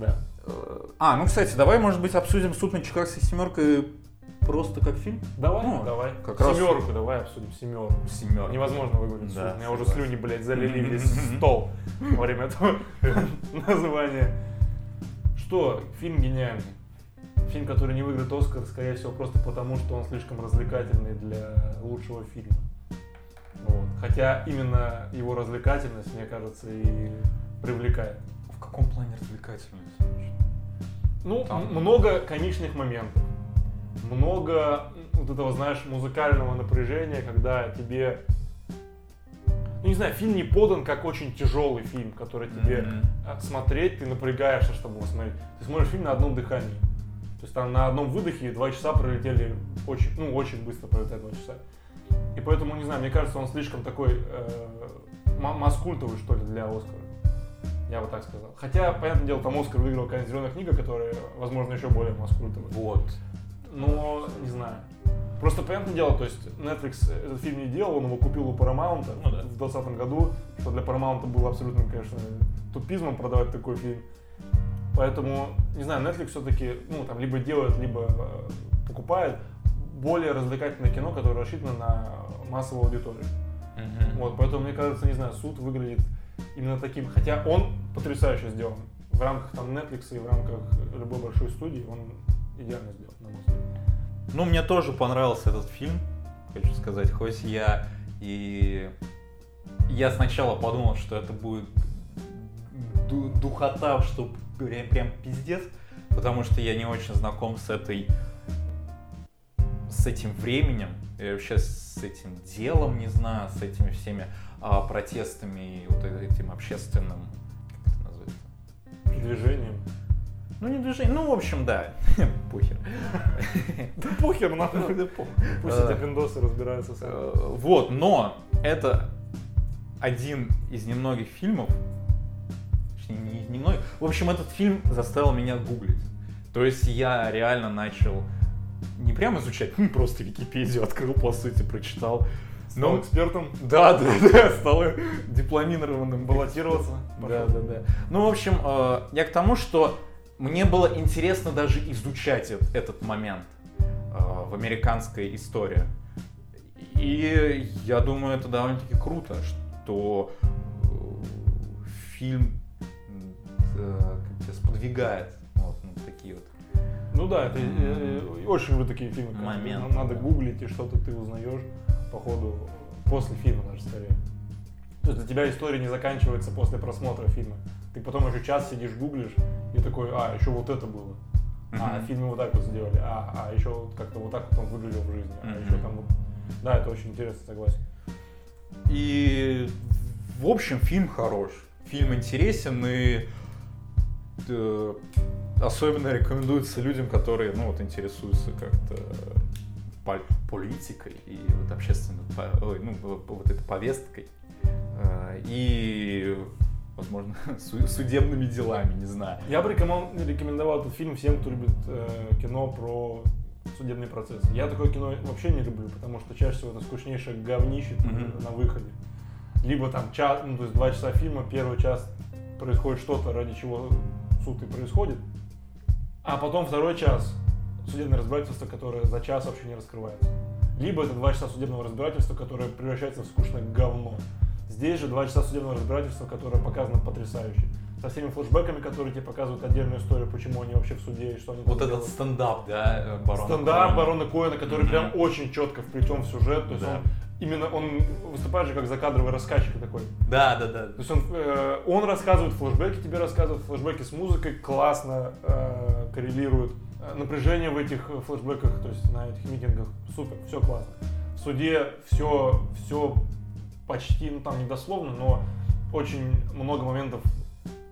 Да. Э, А, ну, кстати, давай, может быть, обсудим «Суд над Чикагской семеркой» просто как фильм? Давай, Ну, давай. как раз- семерку давай обсудим, семерку. Семерка. Невозможно выговорить. Да. У меня уже слюни, блядь, залили весь стол во время этого названия. Что, фильм гениальный. Фильм, который не выиграет Оскар, скорее всего, просто потому, что он слишком развлекательный для лучшего фильма. Вот. Хотя именно его развлекательность, мне кажется, и привлекает. В каком плане развлекательность? Ну, Там- много комичных моментов. Много вот этого, знаешь, музыкального напряжения, когда тебе... Ну, не знаю, фильм не подан как очень тяжелый фильм, который тебе а, смотреть, ты напрягаешься, чтобы его смотреть. Ты смотришь фильм на одном дыхании. То есть там на одном выдохе два часа пролетели очень, ну, очень быстро пролетают два часа. И поэтому, не знаю, мне кажется, он слишком такой э, ма- маскультовый, что ли, для Оскара. Я бы так сказал. Хотя, понятное дело, там Оскар выиграл какая-нибудь зеленая книга, которая, возможно, еще более маскультовая. Вот. Но, не знаю. Просто, понятное дело, то есть Netflix этот фильм не делал, он его купил у Paramount Ну да. в 2020 году, что для Paramount было абсолютно, конечно, тупизмом продавать такой фильм. Поэтому, не знаю, Netflix все-таки, ну, там, либо делает, либо э, покупает более развлекательное кино, которое рассчитано на массовую аудиторию. Вот, поэтому, мне кажется, не знаю, суд выглядит именно таким. Хотя он потрясающе сделан. В рамках там Netflix и в рамках любой большой студии он идеально сделан, на мой взгляд. Ну, мне тоже понравился этот фильм, хочу сказать, хоть я и... Я сначала подумал, что это будет ду- духота, что прям, прям пиздец, потому что я не очень знаком с этой с этим временем, и вообще с этим делом, не знаю, с этими всеми а, протестами и вот этим общественным, как это назвать? Движением. Ну, не движение, ну, в общем, да, похер. Да похер, нахуй. Да похер. Пусть Э, эти пиндосы разбираются сами. Э, Вот, но это один из немногих фильмов, точнее, не из немногих, в общем, этот фильм заставил меня гуглить. То есть я реально начал не прям изучать, ну, просто Википедию открыл, по сути, прочитал. Стал Ну, экспертом. да, да, да, стал дипломированным Баллотироваться. Да, да, да. Ну, в общем, э, я к тому, что мне было интересно даже изучать эт- этот момент э, в американской истории. И я думаю, это довольно-таки круто, что э, фильм э, как тебя сподвигает вот ну, такие вот. Ну да, это э, очень вы такие фильмы. Момент, нам Надо да. гуглить, и что-то ты узнаешь по ходу, после фильма даже скорее. То есть для тебя история не заканчивается после просмотра фильма. Ты потом еще час сидишь, гуглишь, и такой, а, еще вот это было. А, Мгм. в фильме вот так вот сделали. А, а еще вот как-то вот так вот он выглядел в жизни. А Мгм. еще там вот... Да, это очень интересно, согласен. И, в общем, фильм хорош. Фильм интересен и э, особенно рекомендуется людям, которые, ну, вот, интересуются как-то пол- политикой и вот общественной, ну, вот вот этой повесткой. Э, И, возможно, су- судебными делами, не знаю. Я бы рекомендовал, этот фильм всем, кто любит э, кино про судебные процессы. Я такое кино вообще не люблю, потому что чаще всего это скучнейшее говнище Мгм. на выходе. Либо там час, ну то есть два часа фильма, первый час происходит что-то, ради чего суд и происходит, а потом второй час судебное разбирательство, которое за час вообще не раскрывается. Либо это два часа судебного разбирательства, которое превращается в скучное говно. Здесь же два часа судебного разбирательства, которое показано потрясающе. Со всеми флешбеками, которые тебе показывают отдельную историю, почему они вообще в суде и что они Вот этот делают. стендап, да, барона Стендап Коэна. барона Коэна, который прям очень четко вплетен в сюжет. То есть Да. он именно он выступает же как закадровый рассказчик такой. Да, да, да. То есть он, э, он рассказывает флешбеки, тебе рассказывает флешбеки с музыкой, классно э, коррелируют. Э, Напряжение в этих флешбеках, то есть на этих митингах, супер, все классно. В суде все, все почти, ну там не дословно, но очень много моментов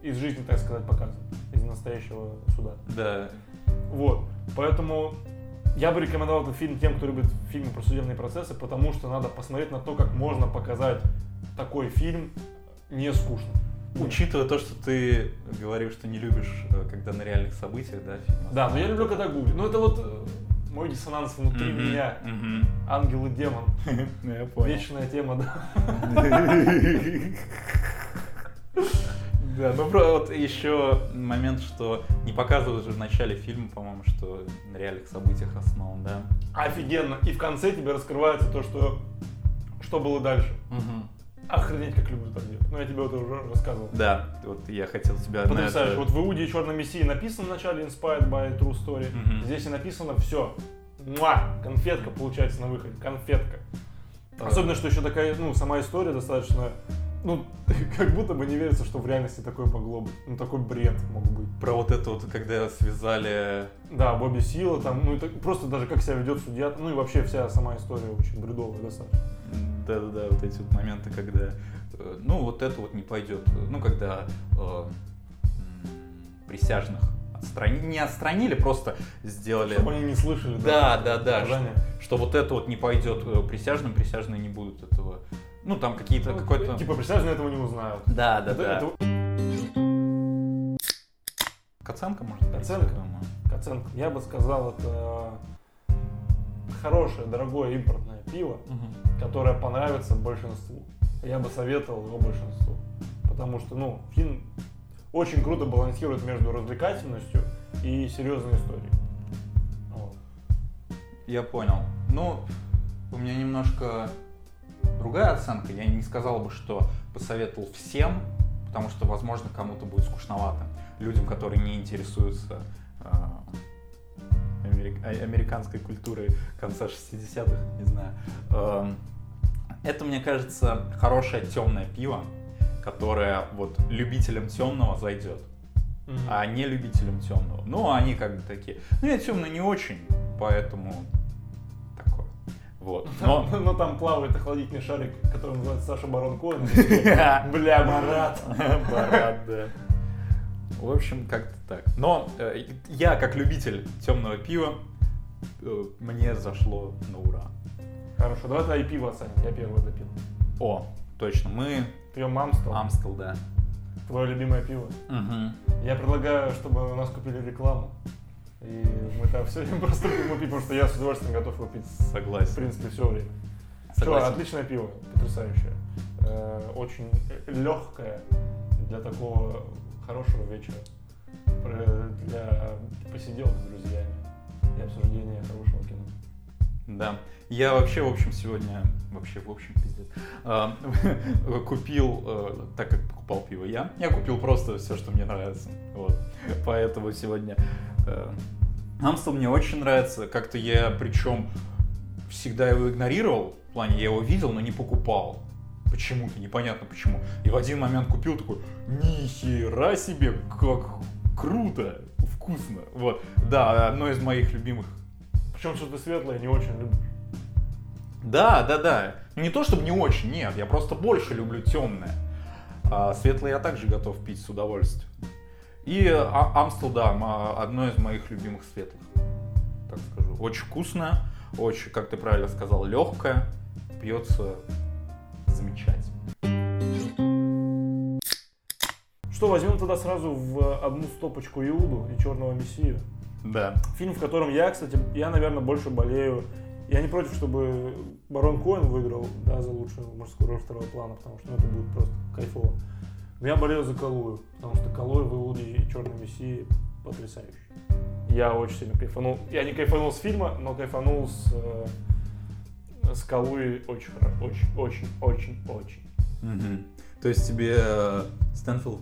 из жизни, так сказать, показано, из настоящего суда. Да. Вот, поэтому я бы рекомендовал этот фильм тем, кто любит фильмы про судебные процессы, потому что надо посмотреть на то, как можно показать такой фильм не скучно. Учитывая то, что ты говоришь, что не любишь, э, когда на реальных событиях, да, фильмы. Да, но я люблю, когда гуглю. Ну это вот э, мой диссонанс внутри Мгм, меня. мгм. Ангел и демон. Ну, я понял. Вечная тема, да. Да, ну про вот еще момент, что не показывают же в начале фильма, по-моему, что на реальных событиях основан, да. Офигенно. И в конце тебе раскрывается то, что, что было дальше. Охренеть, как люблю так делать. Ну, я тебе это уже рассказывал. Да, вот я хотел тебя на Потрясающе. это- Вот в Иуде и Черном Мессии написано в начале Inspired by True Story. Мгм. Здесь и написано все. Муа! Конфетка получается на выходе. Конфетка. Особенно, что еще такая, ну, сама история достаточно, ну, как будто бы не верится, что в реальности такое могло быть. Ну, такой бред мог быть. Про вот это вот, когда связали... Да, Бобби Сила, там, ну, это просто даже как себя ведет судья, ну, и вообще вся сама история очень бредовая достаточно. Да-да-да, вот эти вот моменты, когда... э, Ну, вот это вот не пойдет. Ну, когда э, присяжных. Не отстранили, просто сделали... Чтобы они не слышали. Да, да, да. наказания. Что, что вот это вот не пойдет э, присяжным, присяжные не будут этого. Ну, там какие-то Ну, какой-то. Типа, присяжные этого не узнают. Да, да, Это- да. это Оценка может быть. Оценка? я думаю. оценка. Я бы сказал, это хорошее, дорогое импортное пиво, которое понравится большинству. Я бы советовал его большинству. Потому что, ну, фильм очень круто балансирует между развлекательностью и серьезной историей. Вот. Я понял. Ну, у меня немножко другая оценка. Я не сказал бы, что посоветовал всем, потому что, возможно, кому-то будет скучновато. Людям, которые не интересуются а, америк- а- американской культурой конца 60-х, не знаю. Эм, Это, мне кажется, хорошее темное пиво. которая вот любителям темного зайдет, а не любителям темного. Ну, они как бы такие, ну, я темный не очень, поэтому. Вот. Но... Но, но там плавает охладительный шарик, который называется Саша Барон Коэн. Бля, Марат. Барат, да. В общем, как-то так. Но э, я, как любитель темного пива, э, мне зашло на ура. Хорошо, давай твои пиво оценим. Я первый допил. О, точно, мы Пьем Амстел. Амстел, да. Твое любимое пиво. Мгм. Я предлагаю, чтобы у нас купили рекламу. И мы там все время просто пиво пить, потому что я с удовольствием готов его пить, в Согласен. принципе, все время. Согласен. отличное пиво, потрясающее. Э, Очень легкое для такого хорошего вечера. Для посиделок с друзьями и обсуждения хорошего. Да. Я вообще, в общем, сегодня, вообще, в общем, пиздец, а, купил, э, так как покупал пиво я, я купил просто все, что мне нравится. Вот. Поэтому сегодня э, Амстел мне очень нравится. Как-то я, причем, всегда его игнорировал. В плане, я его видел, но не покупал. Почему-то, непонятно почему. И в один момент купил такой, нихера себе, как круто, вкусно. Вот. Да, одно из моих любимых Причем что-то светлое не очень любишь. Да, да, да. Не то чтобы не очень, нет, я просто больше люблю темное. А светлое я также готов пить с удовольствием. И а, Амстердам а, одно из моих любимых светлых, так скажу. Очень вкусное, очень, как ты правильно сказал, легкое, пьется замечательно. Что, возьмем тогда сразу в одну стопочку Иуду и Черного Мессию. Да. Фильм, в котором я, кстати, я, наверное, больше болею. Я не против, чтобы Барон Коэн выиграл, да, за лучшую мужскую роль второго плана, потому что ну, это будет просто кайфово. Но я болею за Калую, потому что Калой в Иуде и Черном Мессии потрясающий. Я очень сильно кайфанул. Я не кайфанул с фильма, но кайфанул с, э, с Калуи очень, очень, очень, очень, очень. Мгм. То есть тебе э, Стэнфилд?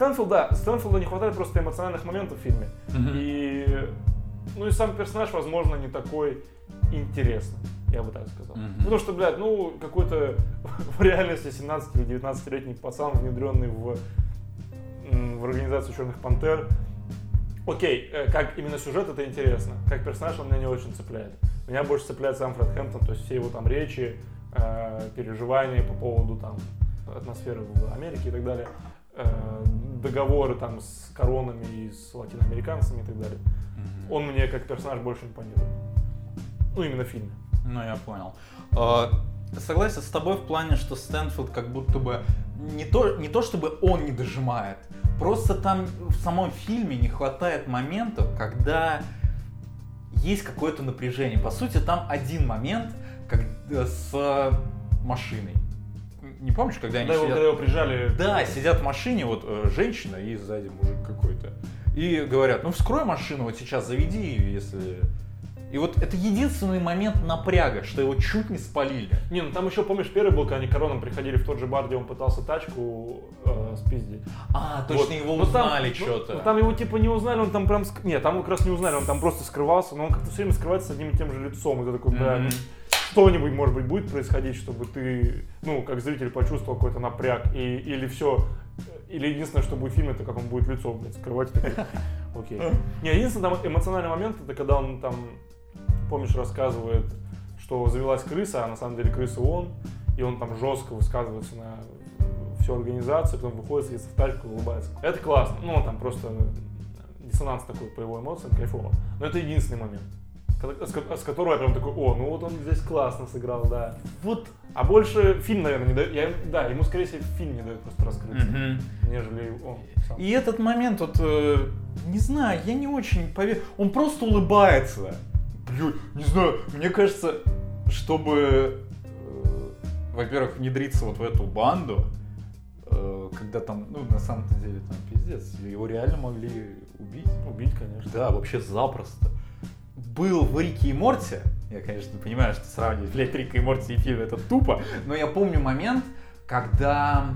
Стэнфилд, да, Стэнфилда не хватает просто эмоциональных моментов в фильме. И, ну и сам персонаж, возможно, не такой интересный, я бы так сказал. Мгм. Потому что, блядь, ну, какой-то в реальности 17 или 19-летний пацан, внедренный в, в организацию Черных Пантер. Окей, э, как именно сюжет, это интересно. Как персонаж он меня не очень цепляет. Меня больше цепляет сам Фред Хэмптон, то есть все его там речи, э, переживания по поводу там атмосферы в Америке и так далее. Э, договоры там с коронами и с латиноамериканцами и так далее. Мгм. Он мне как персонаж больше импонирует. Ну, именно в фильме. Ну, я понял. А, Согласен с тобой в плане, что Стэнфилд как будто бы не то, не то чтобы он не дожимает, просто там в самом фильме не хватает моментов, когда есть какое-то напряжение. По сути, там один момент как, э, с машиной. Не помнишь, когда они Когда его, сидят- когда его прижали... да, сидят в машине, вот э, женщина и сзади мужик какой-то. И говорят, ну вскрой машину, вот сейчас заведи ее, если... И вот это единственный момент напряга, что его чуть не спалили. Не, ну там еще, помнишь, первый был, когда они короном приходили в тот же бар, где он пытался тачку э, спиздить. А, точно Вот. его Ну, узнали ну, что-то. ну, там его типа не узнали, он там прям... ск- Нет, там его как раз не узнали, он там просто скрывался, но он как-то все время скрывается с одним и тем же лицом. И ты такой, бля, Мгм. Что-нибудь, может быть, будет происходить, чтобы ты, ну, как зритель почувствовал какой-то напряг, и, или все, или единственное, что будет в фильме, это как он будет лицо, блядь, скрывать, такой, окей. Не, единственный там эмоциональный момент, это когда он там, помнишь, рассказывает, что завелась крыса, а на самом деле крыса он, и он там жестко высказывается на всю организацию, потом выходит, садится в тачку и улыбается. Это классно, ну, он там просто диссонанс такой по его эмоциям, кайфово. Но это единственный момент, с ко- с которого я прям такой, о, ну вот он здесь классно сыграл, да. Вот. А больше фильм, наверное, не дает, я, да, ему, скорее всего, фильм не дает просто раскрыться, Мгм. нежели он сам. И этот момент, вот, э, не знаю, я не очень поверю. Он просто улыбается. Блин, не знаю, мне кажется, чтобы, э, во-первых, внедриться вот в эту банду, э, когда там, ну, на самом деле, там пиздец, его реально могли убить. Убить, конечно. Да, вообще запросто. Был в Рике и Морти, я, конечно, понимаю, что сравнивать, блядь, Рика и Морти и фильм это тупо, но я помню момент, когда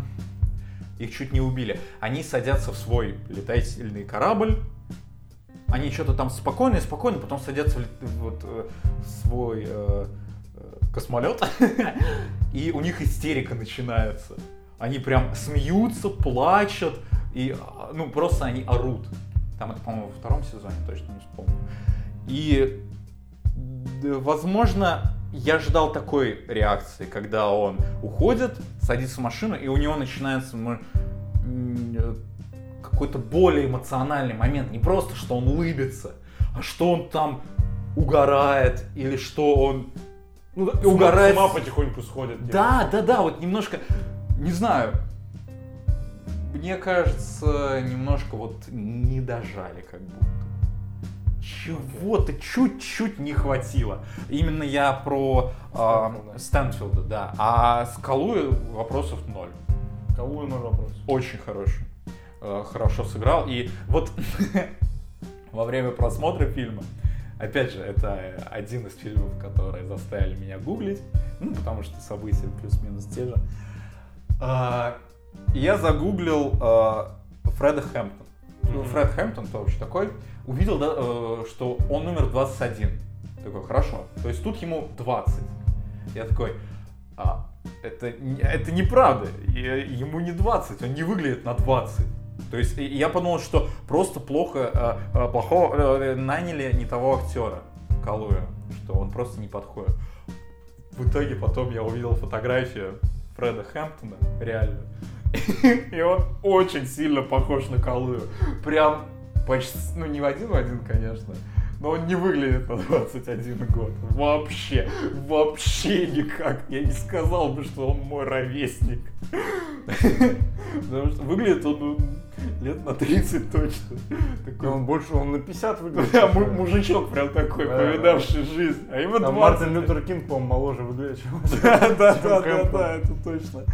их чуть не убили. Они садятся в свой летательный корабль, они что-то там спокойно и спокойно, потом садятся в, вот, э, в свой э, э, космолет, и у них истерика начинается. Они прям смеются, плачут, и, а, ну, просто они орут. Там это, по-моему, во втором сезоне, точно не вспомню. И, д- возможно, я ждал такой реакции, когда он уходит, садится в машину, и у него начинается э, какой-то более эмоциональный момент. Не просто, что он улыбится, а что он там угорает, или что он Ну, И угорает. С ума потихоньку сходит. типа. да, да, да, вот немножко, не знаю, мне кажется, немножко вот не дожали как будто. Чего-то чуть-чуть не хватило. Именно я про а, Стэнфилда. Да. А Скалу вопросов ноль. Кого ноль вопрос. Очень хороший. Э, Хорошо сыграл. И вот во время просмотра фильма, опять же, это э, один из фильмов, которые заставили меня гуглить, ну, потому что события плюс-минус те же. А, Я загуглил э, Фреда Хэмптон. Мгм. Фред Хэмптон, кто вообще такой, увидел, да, э, что он номер 21. Такой, хорошо. То есть тут ему 20. Я такой, а, это, это неправда. И- Ему не 20, он не выглядит на 20. То есть я подумал, что просто плохо, э, э, плохого, э, наняли не того актера, Калуя, что он просто не подходит. В итоге потом я увидел фотографию Фреда Хэмптона, реально. И он очень сильно похож на Калую. Прям почти, ну не в один в один, конечно, но он не выглядит на 21 год. Вообще, вообще никак. Я не сказал бы, что он мой ровесник. Потому что выглядит он ну, лет на 30 точно. Такой, Он больше, он на 50 выглядит. да, му- мужичок прям такой, Да, повидавший жизнь. А ему Там 20. Мартин Лютер Кинг, по-моему, моложе выглядит, чем Да, да, да, да, это точно.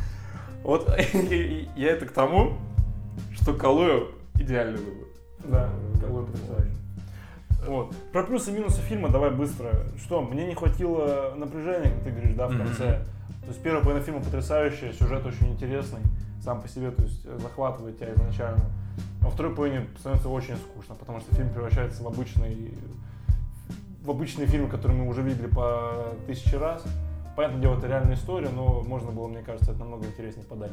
Вот я это к тому, что Калуя идеальный выбор. Да, Калуя потрясающий. Вот. Про плюсы и минусы фильма давай быстро. Что, мне не хватило напряжения, как ты говоришь, да, в конце. То есть первая половина фильма потрясающая, сюжет очень интересный сам по себе, то есть э, захватывает тебя изначально. А во второй половине становится очень скучно, потому что фильм превращается в обычный в обычный фильм, который мы уже видели по тысяче раз. Понятное дело, это реальная история, но можно было, мне кажется, это намного интереснее подать.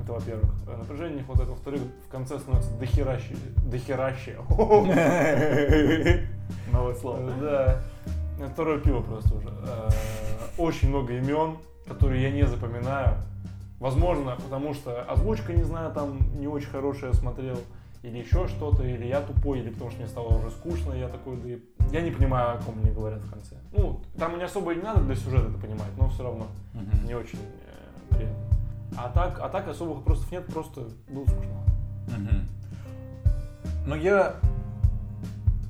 Это, во-первых. Э, Напряжения не хватает. Во-вторых, в конце становится дохеращи. Дохеращи. Новое слово. Да. Это Второе пиво просто уже. Э, Очень много имен, которые я не запоминаю. Возможно, потому что озвучка, не знаю, там не очень хорошая смотрел. Или еще что-то, или я тупой, или потому что мне стало уже скучно, я такой, да и- Я не понимаю, о ком мне говорят в конце. Ну, там не особо и не надо для сюжета это понимать, но все равно не очень э, приятно. А так, а так особых вопросов нет, просто было скучно. Мгм. Но я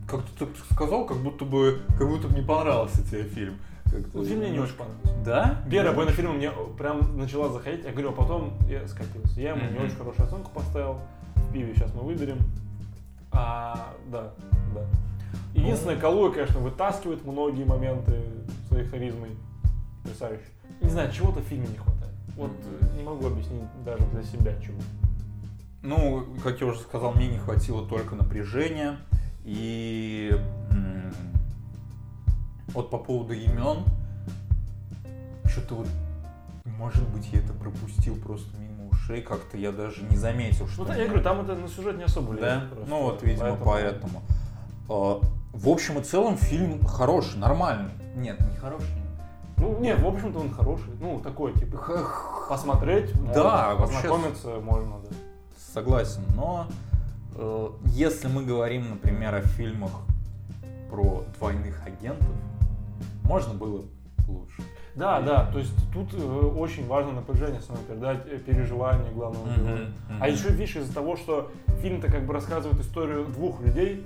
как-то так сказал, как будто бы, как будто бы не понравился тебе фильм. Как-то Ну, фильм мне не очень понравился. Да? Первая половина фильма мне прям начала заходить, я говорю, а потом я скатился. Я ему не Мгм. очень хорошую оценку поставил. В пиве сейчас мы выберем. А, да, да. Единственное, Калуя, конечно, вытаскивает многие моменты своей харизмой. Потрясающе. Не знаю, чего-то в фильме не хватает. Вот э, не могу объяснить даже для себя чего. Ну, как я уже сказал, мне не хватило только напряжения. И вот по поводу имен, что-то вот, может быть, я это пропустил просто ушей, как-то я даже не заметил, что... Ну, да, я говорю, там это на сюжет не особо Да? влияет. просто. Ну вот, видимо, поэтому. А, В общем и целом фильм хороший, нормальный. Нет, не хороший. Ну, нет, в общем-то он хороший. Ну, такой, типа, посмотреть, Да, можно, вообще познакомиться можно, да. Согласен, но э, если мы говорим, например, о фильмах про двойных агентов, можно было лучше. Да, да, то есть тут э, очень важно напряжение самое передать, переживания главного героя. мгм. А еще, видишь, из-за того, что фильм-то как бы рассказывает историю двух людей,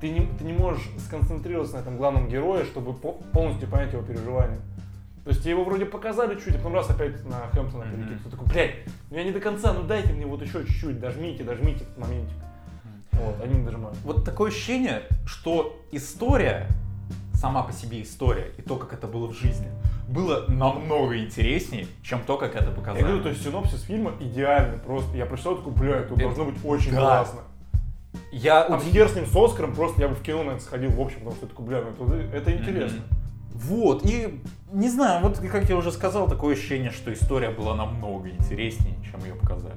ты не, ты не можешь сконцентрироваться на этом главном герое, чтобы по- полностью понять его переживания. То есть тебе его вроде показали чуть, а потом раз опять на Хэмптона перекинут. Ты такой, блядь, ну я не до конца, ну дайте мне вот еще чуть-чуть, дожмите, дожмите этот моментик. Вот, они не дожимают. Вот такое ощущение, что история, сама по себе история, и то, как это было в жизни, было намного интереснее, чем то, как это показали. Я говорю, то есть синопсис фильма идеальный просто. Я прочитал такой, бля, это, Это- должно быть очень да. классно. Я Там удив- хер с ним с Оскаром, просто я бы в кино на это сходил в общем, потому что такой, бля, ну это, это интересно. Мгм. Вот, и не знаю, вот как я уже сказал, такое ощущение, что история была намного интереснее, чем ее показали.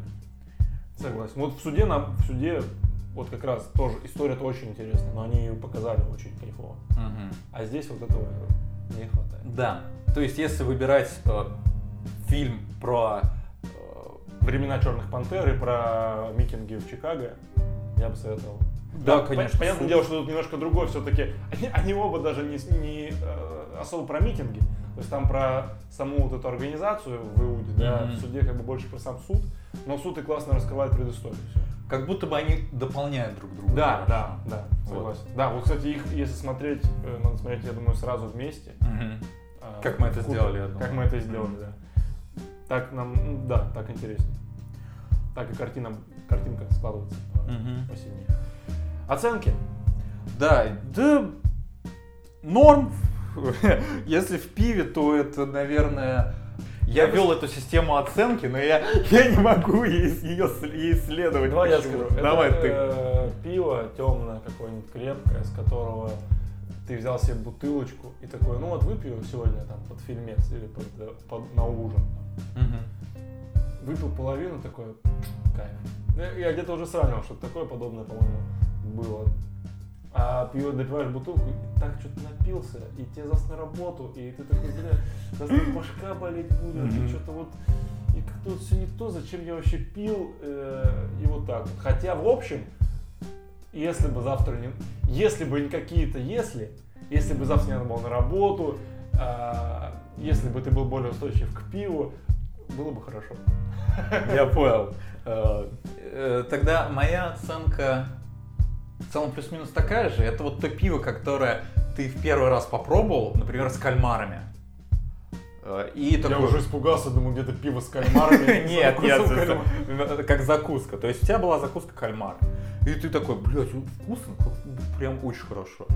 Согласен. Вот в суде нам, в суде вот как раз тоже история-то очень интересная, но они ее показали очень кайфово. А здесь вот этого не хватает. Да, то есть если выбирать э, фильм про... э, Времена Черных Пантер и про митинги в Чикаго я бы советовал. Да, по- конечно. Понятное дело, что тут немножко другое все-таки. Они, они оба даже не, не, э, особо про митинги. То есть там про саму вот эту организацию в Иуде, да, Мгм. в суде как бы больше про сам суд. Но суд и классно раскрывает предысторию. всё. Как будто бы они дополняют друг друга. Да, да, да, Вот. согласен. Да, вот, кстати, их, если смотреть, э, надо смотреть, я думаю, сразу вместе. Мгм. А, Как мы это купе. сделали, я думаю. Как мы это сделали, да. Так нам, м, да, так интереснее. Так и картина, картинка складывается Мгм. посильнее. Оценки. Да, да, норм. Если в пиве, то это, наверное... Я вел эту систему оценки, но я, я не могу ее, ее исследовать. Давай я скажу. Давай Это, ты. э, пиво темное какое-нибудь крепкое, с которого ты взял себе бутылочку и такой, ну вот выпью сегодня там под фильмец или под, э, под- на ужин. Выпил половину такой, кайф. Я, я где-то уже сравнивал, что такое подобное, по-моему, было. А пиво допиваешь бутылку, и так что-то напился, и тебе завтра на работу, и ты такой, бля, завтра башка болеть будет, и что-то вот, и как-то вот все не то, зачем я вообще пил, э, и вот так вот. Хотя, в общем, если бы завтра не... Если бы не какие-то если, если бы завтра не надо было на работу, а, если бы ты был более устойчив к пиву, было бы хорошо. Я понял. Э, э, Тогда моя оценка в целом плюс-минус такая же. Это вот то пиво, которое ты в первый раз попробовал, например, с кальмарами. Э, И Я такой- уже испугался, думаю, где-то пиво с кальмарами. Нет, нет, кальмара. как закуска. То есть у тебя была закуска кальмар. И ты такой, блядь, ну, вкусно, как- прям очень хорошо.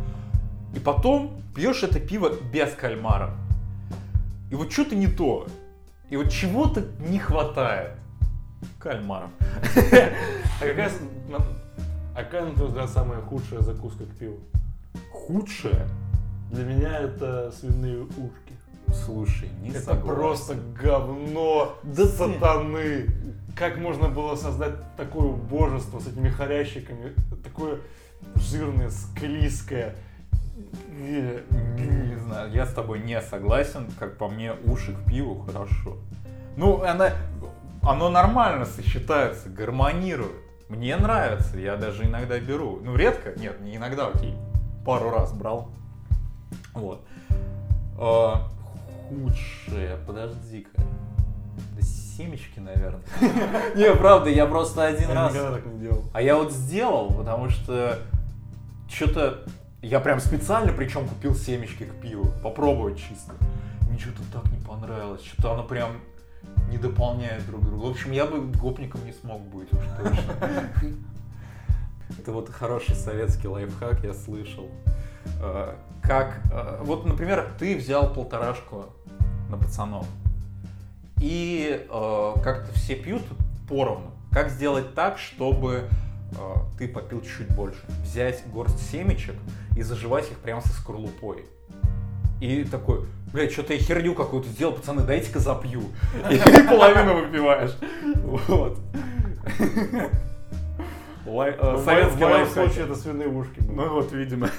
И потом пьешь это пиво без кальмара. И вот что-то не то. И вот чего-то не хватает. Кальмаров. А какая, а какая, на твой взгляд, самая худшая закуска к пиву? Худшее? Для меня это свиные ушки. Слушай, не Это согласен. просто говно Да ты- сатаны. Как можно было создать такое убожество с этими хорящиками? Такое жирное, склизкое. Э, Не знаю, я с тобой не согласен. Как по мне, уши к пиву хорошо. Ну, она, оно нормально сочетается, гармонирует. Мне нравится, я даже иногда беру. Ну, редко, нет, не иногда, окей. Пару раз брал. Вот. А, худшее, подожди-ка. Да семечки, наверное. Не, правда, я просто один Я раз... никогда так не делал. А я вот сделал, потому что что-то я прям специально причем купил семечки к пиву, попробовать чисто. Мне что-то так не понравилось, что-то оно прям не дополняет друг друга. В общем, я бы гопником не смог быть уж точно. Это вот хороший советский лайфхак, я слышал. Э, Как, э, вот, например, ты взял полторашку на пацанов, и э, как-то все пьют поровну. Как сделать так, чтобы ты попил чуть больше? Взять горсть семечек и заживать их прямо со скорлупой. И такой, блядь, что-то я херню какую-то сделал, пацаны, дайте-ка запью. И ты половину выпиваешь. Вот. Лай- э, Советский в моем лайфхак. случае это свиные ушки. были. Ну вот, видимо.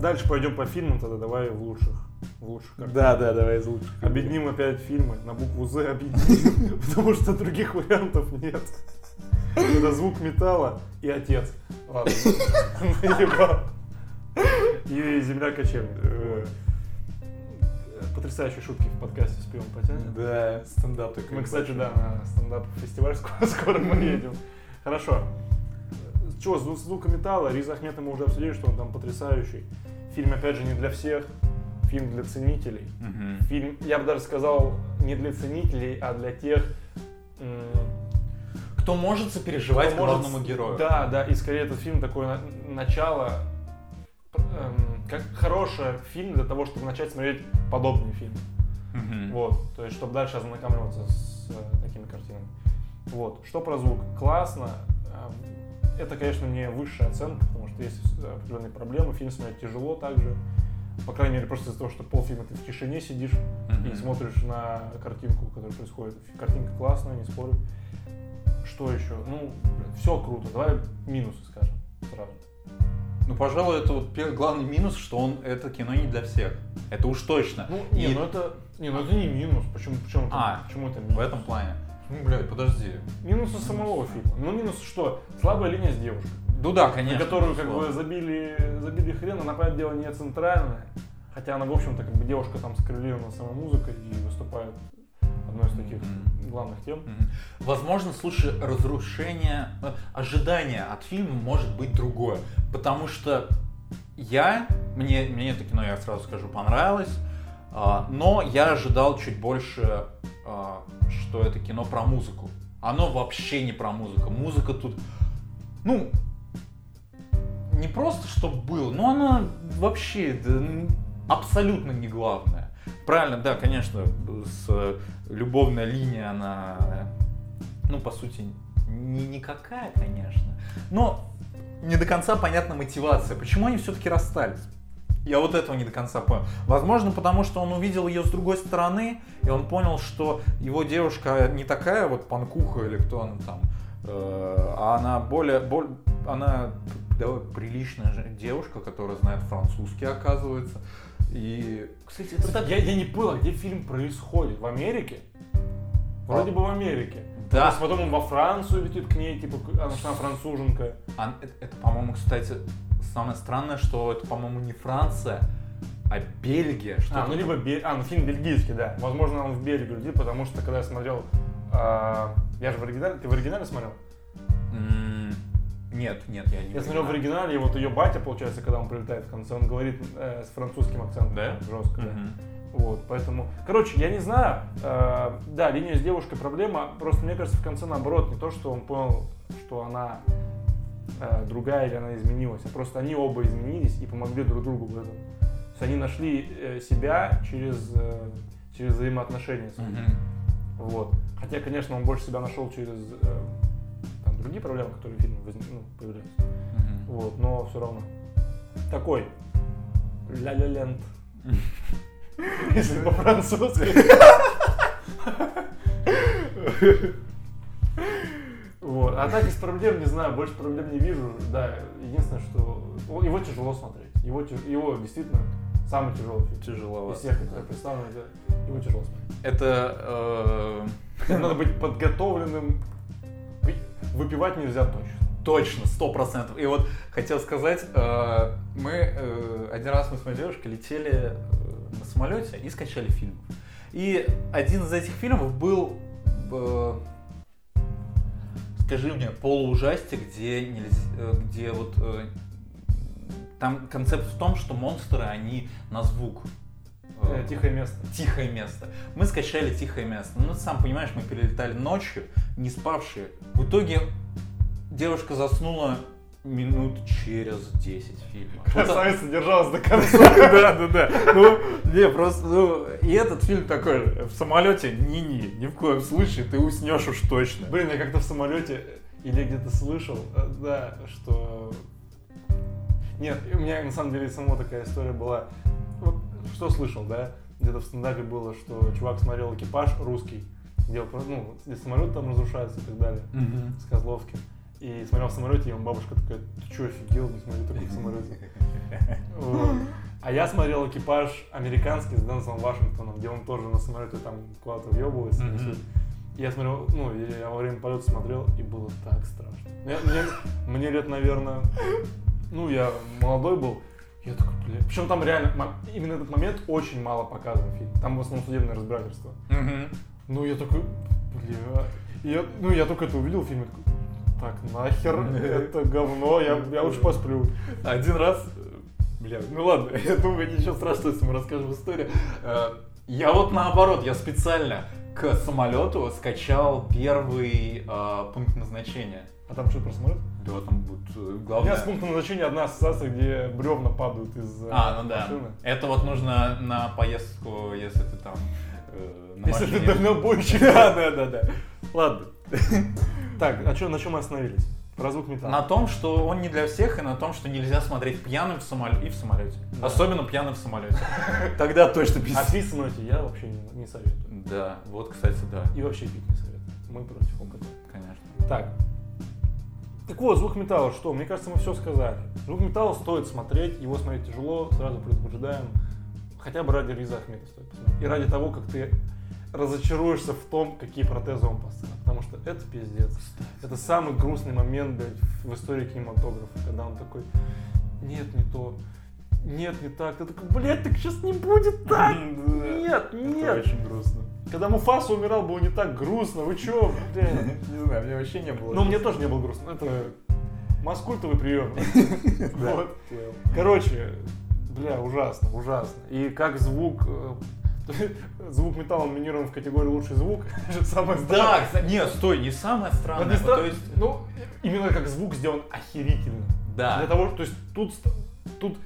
Дальше пойдем по фильмам тогда, давай в лучших. В лучших. Да, да, давай из лучших. Объединим опять фильмы, на букву З объединим, потому что других вариантов нет. Это звук металла и отец. Ладно. Наебал. И земля кочевник. Э, Потрясающие шутки в подкасте с пивом потянем. Да, стендап такой. Мы, кстати, да, на стендап-фестиваль скоро, мы едем. Хорошо. Чего, звук, звука металла, Риза Ахмета мы уже обсудили, что он там потрясающий. Фильм, опять же, не для всех, фильм для ценителей. Мгм. Фильм, я бы даже сказал, не для ценителей, а для тех, Кто может сопереживать кто может- главному герою. Да, да, и скорее этот фильм такое на- начало, эм, как хороший фильм для того, чтобы начать смотреть подобные фильмы. Мгм. Вот, то есть, чтобы дальше ознакомливаться с э, такими картинами. Вот, что про звук? Классно. Эм, Это, конечно, не высшая оценка, потому что есть определенные проблемы, фильм смотреть тяжело также. По крайней мере, просто из-за того, что полфильма ты в тишине сидишь и смотришь на картинку, которая происходит. Картинка классная, не спорю. Что еще? Ну, все круто. Давай минусы скажем сразу. Ну, пожалуй, это вот первый главный минус, что он это кино не для всех. Это уж точно. Ну, не, И ну это, не, ну это не минус. Почему, почему, это- А, почему это минус? в этом плане. Ну, блядь, подожди. Минусы самого фильма. Ну, минус что? Слабая линия с девушкой. Ну да, на конечно. которую как бы забили, забили хрен, она, понятное дело, не центральная. Хотя она, в общем-то, как бы девушка там скоррелирована самой музыкой и выступает одной из таких Мгм. Главных тем. Возможно, слушай, разрушение, э, ожидание от фильма может быть другое. Потому что я, мне, мне это кино, я сразу скажу, понравилось, а, но я ожидал чуть больше, а, что это кино про музыку. Оно вообще не про музыку. Музыка тут, ну, не просто чтобы было, но она вообще абсолютно не главная. Правильно, да, конечно, с любовная линия, она, ну, по сути, не никакая, конечно, но не до конца понятна мотивация. Почему они все-таки расстались? Я вот этого не до конца понял. Возможно, потому что он увидел ее с другой стороны, и он понял, что его девушка не такая вот панкуха или кто она там, э, а она более, боль- она довольно приличная девушка, которая знает французский, оказывается. И, кстати, это так... Я, я не понял, а где фильм происходит? В Америке? Вроде бы в Америке. Да. Есть потом он во Францию летит к ней, типа, она, она француженка. А, это, это, по-моему, кстати, самое странное, что это, по-моему, не Франция, а Бельгия. Что А, ну либо Бель- а, ну фильм бельгийский, да. Возможно, он в Бельгию летит, потому что когда я смотрел, а, я же в оригинале, ты в оригинале смотрел? Нет, нет, я не Я смотрел в оригинале, и вот ее батя, получается, когда он прилетает в конце, он говорит э, с французским акцентом. Да? Жестко, да. Мгм. Вот, поэтому, короче, я не знаю, э, да, линия с девушкой проблема, просто мне кажется в конце наоборот, не то, что он понял, что она э, другая или она изменилась, а просто они оба изменились и помогли друг другу в этом. То есть они нашли э, себя через, э, через взаимоотношения. Мгм. Вот. Хотя, конечно, он больше себя нашел через э, другие проблемы, которые в фильме возник- ну, появляются. Мгм. Вот, но все равно. Такой. Ля-ля-ленд. Если по-французски. Вот. А так из проблем, не знаю, больше проблем не вижу. Да, единственное, что его тяжело смотреть. Его, его действительно самый тяжелый фильм. Из Тяжеловато. всех, которые представлены, да, его тяжело смотреть. Это э, Надо быть подготовленным. Пи- Выпивать нельзя точно. точно, сто процентов. И вот хотел сказать, э, мы э, один раз мы с моей девушкой летели э, на самолете и скачали фильм. И один из этих фильмов был, скажи мне, полуужастик, где нельзя, где вот там концепт в том, что монстры они на звук. Э, Тихое место. Тихое место. Мы скачали тихое место. Ну, ты сам понимаешь, мы перелетали ночью, не спавшие. В итоге девушка заснула минут через 10 фильма. Вот Красавица держалась до конца. да, да, да. Ну, не, просто, ну, и этот фильм такой, в самолете, ни-ни, ни в коем случае, ты уснешь уж точно. Блин, я как-то в самолете или где-то слышал, э, да, что... Нет, у меня на самом деле самого такая история была. Что слышал, да? Где-то в стендапе было, что чувак смотрел экипаж русский, где, ну, где самолет там разрушается и так далее, с Козловским. И смотрел в самолете, и ему бабушка такая, ты что, офигел, не смотри только в самолете. Вот. А я смотрел экипаж американский с Дензелом Вашингтоном, где он тоже на самолете там куда-то въебывается. Я смотрел, ну, я во время полета смотрел, и было так страшно. Я- мне, мне лет, наверное, ну, я молодой был, я такой, бля. Причем там реально, именно этот момент очень мало показан в фильме. Там в основном судебное разбирательство. Ну, я такой, бля. Я, ну, я только это увидел в фильме, так, нахер, это говно, я, я лучше посплю. Один раз, бля, ну ладно, я думаю, ничего страшного, если мы расскажем историю. Э, Я вот наоборот, я специально к самолету скачал первый э, пункт назначения. А там что про самолет? Да, там будет э, У меня главное. с пунктом назначения одна ассоциация, где бревна падают из э, А, ну да. машины. Это вот нужно на поездку, если ты там э, на Если ты машине. дальнобойщик. Да, да, да, да. Ладно. Так, а чё, на чем мы остановились? Про звук металла. На том, что он не для всех, и на том, что нельзя смотреть пьяным в самолете и в самолете. Да. Особенно пьяным в самолете. Тогда точно А пиздец. свистнуть я вообще не, не советую. Да, вот, кстати, да, И вообще пить не советую. Мы против алкоголя. конечно. Так. Так вот, звук металла что? Мне кажется, мы все сказали. Звук металла стоит смотреть, его смотреть тяжело, сразу предупреждаем. Хотя бы ради Риза Ахмеда стоит посмотреть. И ради того, как ты разочаруешься в том, какие протезы он поставил. Потому что это пиздец. Это самый грустный момент, блядь, в истории кинематографа, когда он такой, нет, не то, нет, не так. Ты такой, блядь, так сейчас не будет так. Нет, нет. очень грустно. Когда Муфаса умирал, было не так грустно. Вы чё, блядь? Не знаю, мне вообще не было. Ну, мне тоже не было грустно. Это маскультовый прием. Вот. Короче, бля, ужасно, ужасно. И как звук... э, Звук металла номинирован в категорию лучший звук. Самое Да, странное. кстати, нет, стой, не самое Но странное. не стра- То есть, Ну, именно как звук сделан охерительно. да. Для того, то есть тут, тут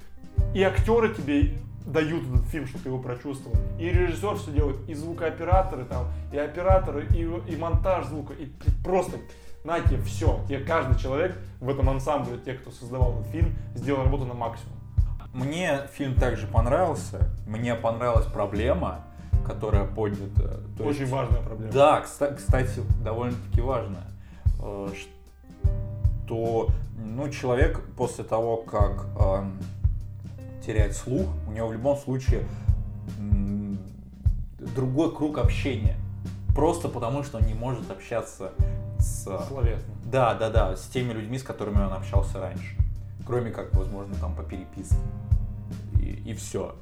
и актеры тебе дают этот фильм, чтобы ты его прочувствовал. И режиссер все делает, и звукооператоры там, и операторы, и, и монтаж звука, и просто на тебе все. Тебе каждый человек в этом ансамбле, те, кто создавал этот фильм, сделал работу на максимум. Мне фильм также понравился. Мне понравилась проблема, которая поднята. То Очень есть- важная проблема. Да, кста- кстати, довольно-таки важная. Э, Что ну, человек после того, как эм, теряет слух, у него в любом случае другой круг общения. Просто потому, что он не может общаться с... Словесно. Да, да, да, с теми людьми, с которыми он общался раньше. Кроме как, возможно, там по переписке. И, все.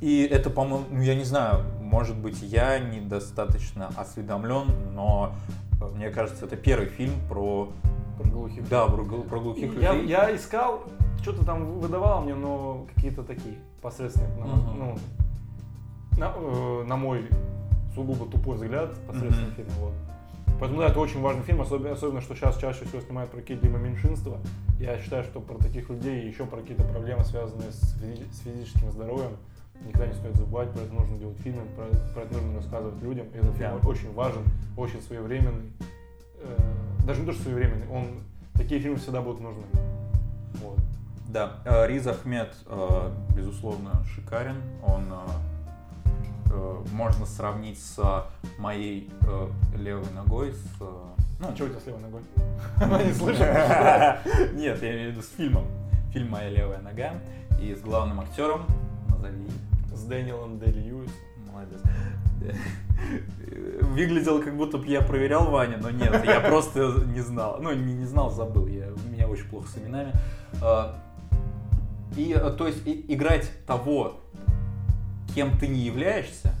И это, по-моему, ну я не знаю, может быть, я недостаточно осведомлен, но э, мне кажется, это первый фильм про, Про глухих. да, про, про глухих Я, людей. я искал, что-то там выдавало мне, но какие-то такие посредственные, на, Мгм. ну, на, э, на мой сугубо тупой взгляд, посредственный Мгм. фильм. Вот. Поэтому да, это очень важный фильм, особенно, особенно что сейчас чаще всего снимают про какие-то либо меньшинства. Я считаю, что про таких людей и еще про какие-то проблемы, связанные с, физи- с физическим здоровьем, никогда не стоит забывать, про это нужно делать фильмы, про, про это нужно рассказывать людям. И этот фильм Да. очень важен, очень своевременный. Даже не то, что своевременный, он, такие фильмы всегда будут нужны. Вот. Да, э, Риз Ахмед, э, безусловно, шикарен. Он э, можно сравнить с моей левой ногой, с... ну, А что у тебя с левой ногой? Она не слышит. Нет, я имею в виду с фильмом. Фильм «Моя левая нога» и с главным актером, назови, С Дэниелом Дэй Льюисом. молодец. Выглядело, как будто бы я проверял Ваню, но нет, я просто не знал. Ну, не, не знал, забыл, я, у меня очень плохо с именами. А, И, то есть, и- играть того, кем ты не являешься,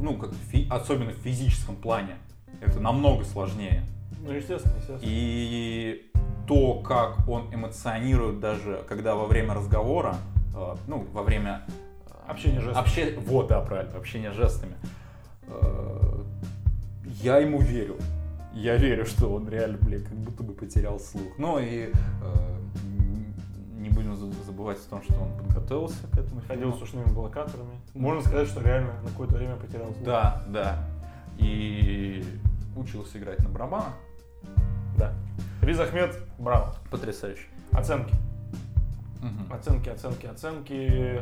ну, как фи- особенно в физическом плане, это намного сложнее. Ну, естественно, естественно. И то, как он эмоционирует даже, когда во время разговора, э, ну, во время Общение жестами. обще- Вот, да, правильно, общение жестами. Э, Я ему верю. Я верю, что он реально, блин, как будто бы потерял слух. Ну и э, не будем за- забывать о том, что он подготовился к этому Ходил фильму. с ушными блокаторами. Можно сказать, что реально на какое-то время потерял слух. Да, да. И учился играть на барабанах. Да. Риз Ахмед, браво. Потрясающе. Оценки. Мгм. Оценки, оценки, оценки.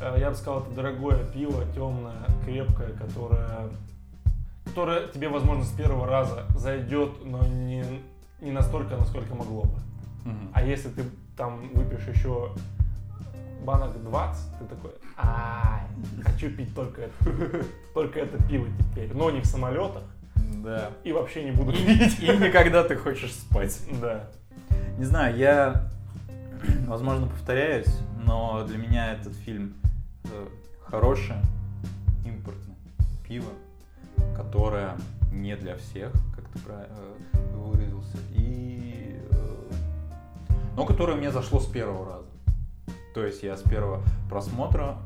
Э, Я бы сказал, это дорогое пиво, темное, крепкое, которое, которое тебе, возможно, с первого раза зайдет, но не, не настолько, насколько могло бы. Мгм. А если ты там выпьешь еще банок 20, ты такой, ай, хочу пить только это, только это пиво теперь, но не в самолетах Да. и вообще не буду пить. И никогда ты хочешь спать. Да. Не знаю, я, возможно, повторяюсь, но для меня этот фильм э, хорошее импортное пиво, которое не для всех, как ты правильно выразился, и, э, но которое мне зашло с первого раза. То есть я с первого просмотра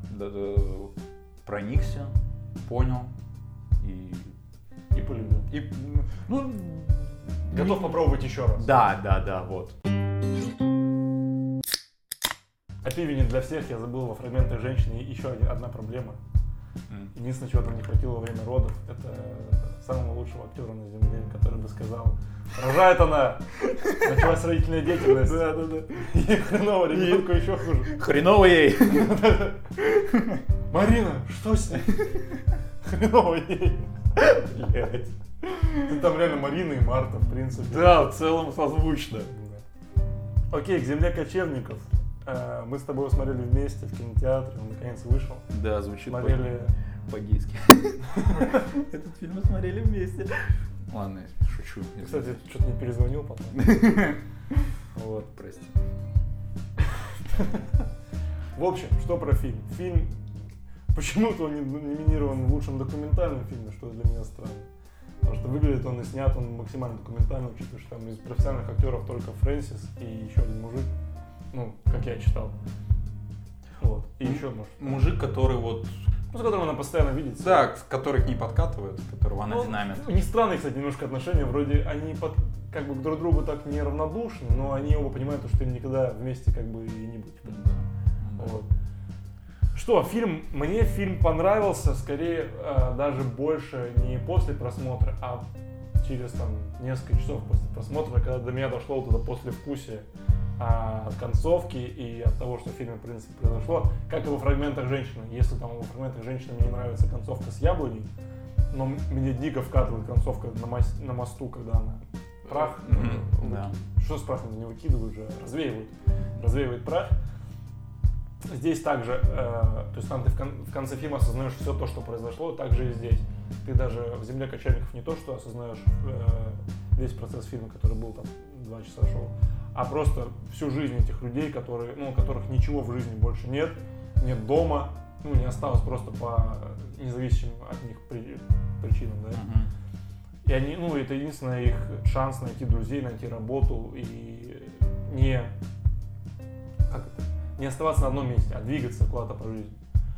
проникся, понял и, И полюбил. и ну, Готов попробовать еще раз. Да, да, да, вот. О пиве не для всех, я забыл во фрагменты женщины еще одна проблема. Единственное, чего там не хватило во время родов, это самого лучшего актера на земле, который бы сказал, рожает она, началась родительная деятельность. Да, да, да. И хреново, ребенку еще хуже. Хреново ей. Марина, что с ней? Хреново ей. Блядь. Ты там реально Марина и Марта, в принципе. Да, в целом созвучно. Окей, к земле кочевников. Э, Мы с тобой смотрели вместе в кинотеатре, он наконец вышел. Да, звучит Смотрели... по-гейски. Этот фильм мы смотрели вместе. Ладно, шучу. Кстати, что-то не перезвонил потом. Вот. прости. В общем, что про фильм? Фильм почему-то он не номинирован в лучшем документальном фильме, что для меня странно. Потому что выглядит он и снят он максимально документально, учитывая, что там из профессиональных актеров только Фрэнсис и еще один мужик. Ну, как я читал. Вот. И еще, может. Мужик, который вот... Ну, с которым она постоянно видится. Да, который к ней подкатывает, которого она Ну, динамит. У них странные, кстати, немножко отношения. Вроде они под, как бы друг к другу так неравнодушны, но они оба понимают, что им никогда вместе как бы и не быть. Вот. Что, фильм, мне фильм понравился, скорее э, даже больше не после просмотра, а через там несколько часов после просмотра, когда до меня дошло вот это послевкусие а, от концовки и от того, что в фильме, в принципе, произошло, как и во фрагментах женщины. Если там во фрагментах женщины мне не нравится концовка с яблоней, но мне дико вкатывает концовка на, мос- на мосту, когда она прах, вы- да. что с прахом не выкидывают же, развеивают, развеивает прах. Здесь также, э, то есть там ты в, кон- в конце фильма осознаешь все то, что произошло, так же и здесь. Ты даже в «Земле кочевников» не то, что осознаешь э, весь процесс фильма, который был там два часа шоу, а просто всю жизнь этих людей, которые, ну, у которых ничего в жизни больше нет, нет дома, ну, не осталось просто по независимым от них при- причинам, да. Мгм. И они, ну, это единственный их шанс найти друзей, найти работу и не, как это, не оставаться на одном месте, а двигаться куда-то по жизни.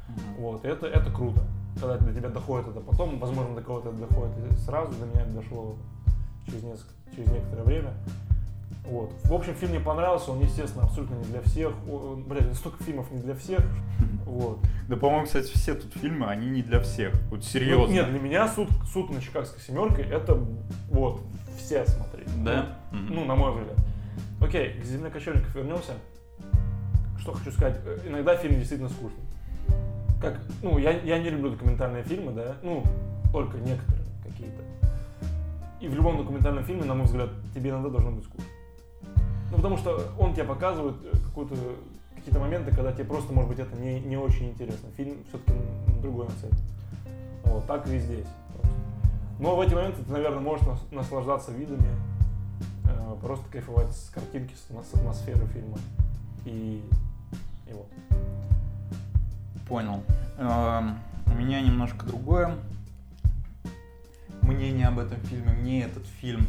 Мгм. Вот, это, это круто. Когда до тебя доходит это потом, возможно, до кого-то это доходит сразу, до меня это дошло через, несколько, через некоторое время. Вот. В общем, фильм мне понравился, он, естественно, абсолютно не для всех. О, Блядь, столько фильмов не для всех. Вот. Да, по-моему, кстати, все тут фильмы, они не для всех. Вот Ну, серьезно. нет, для меня суд, суд на Чикагской семерке это вот все смотреть. Да? Ну, Мгм. ну, на мой взгляд. Окей, к земле кочевников вернемся. Что хочу сказать, э, иногда фильм действительно скучный. Как, ну, я, я не люблю документальные фильмы, да, ну, только некоторые какие-то. И в любом документальном фильме, на мой взгляд, тебе иногда должно быть скучно. Ну, потому что он тебе показывает э, какую-то какие-то моменты, когда тебе просто, может быть, это не, не очень интересно. Фильм все-таки другой нацелен. Вот, так и здесь. Но в эти моменты ты, наверное, можешь нас- наслаждаться видами, э, просто кайфовать с картинки, с, с атмосферы фильма. И, и вот. Понял. Эм, У меня немножко другое мнение об этом фильме. Мне этот фильм,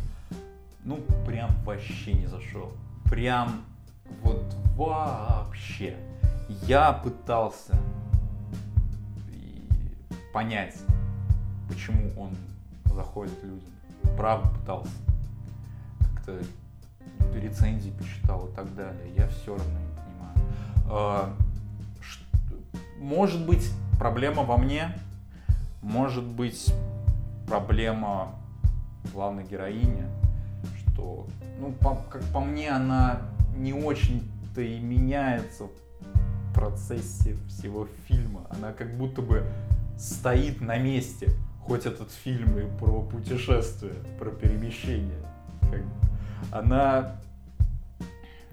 ну, прям вообще не зашел. Прям вот вообще. Я пытался понять, почему он заходит людям. Правда пытался. Как-то рецензии почитал и так далее. Я все равно не понимаю. А, Может быть, проблема во мне, может быть, проблема главной героини, что, ну, по- как по мне, она не очень-то и меняется в процессе всего фильма. Она как будто бы стоит на месте, хоть этот фильм и про путешествие, про перемещение. Как. Она,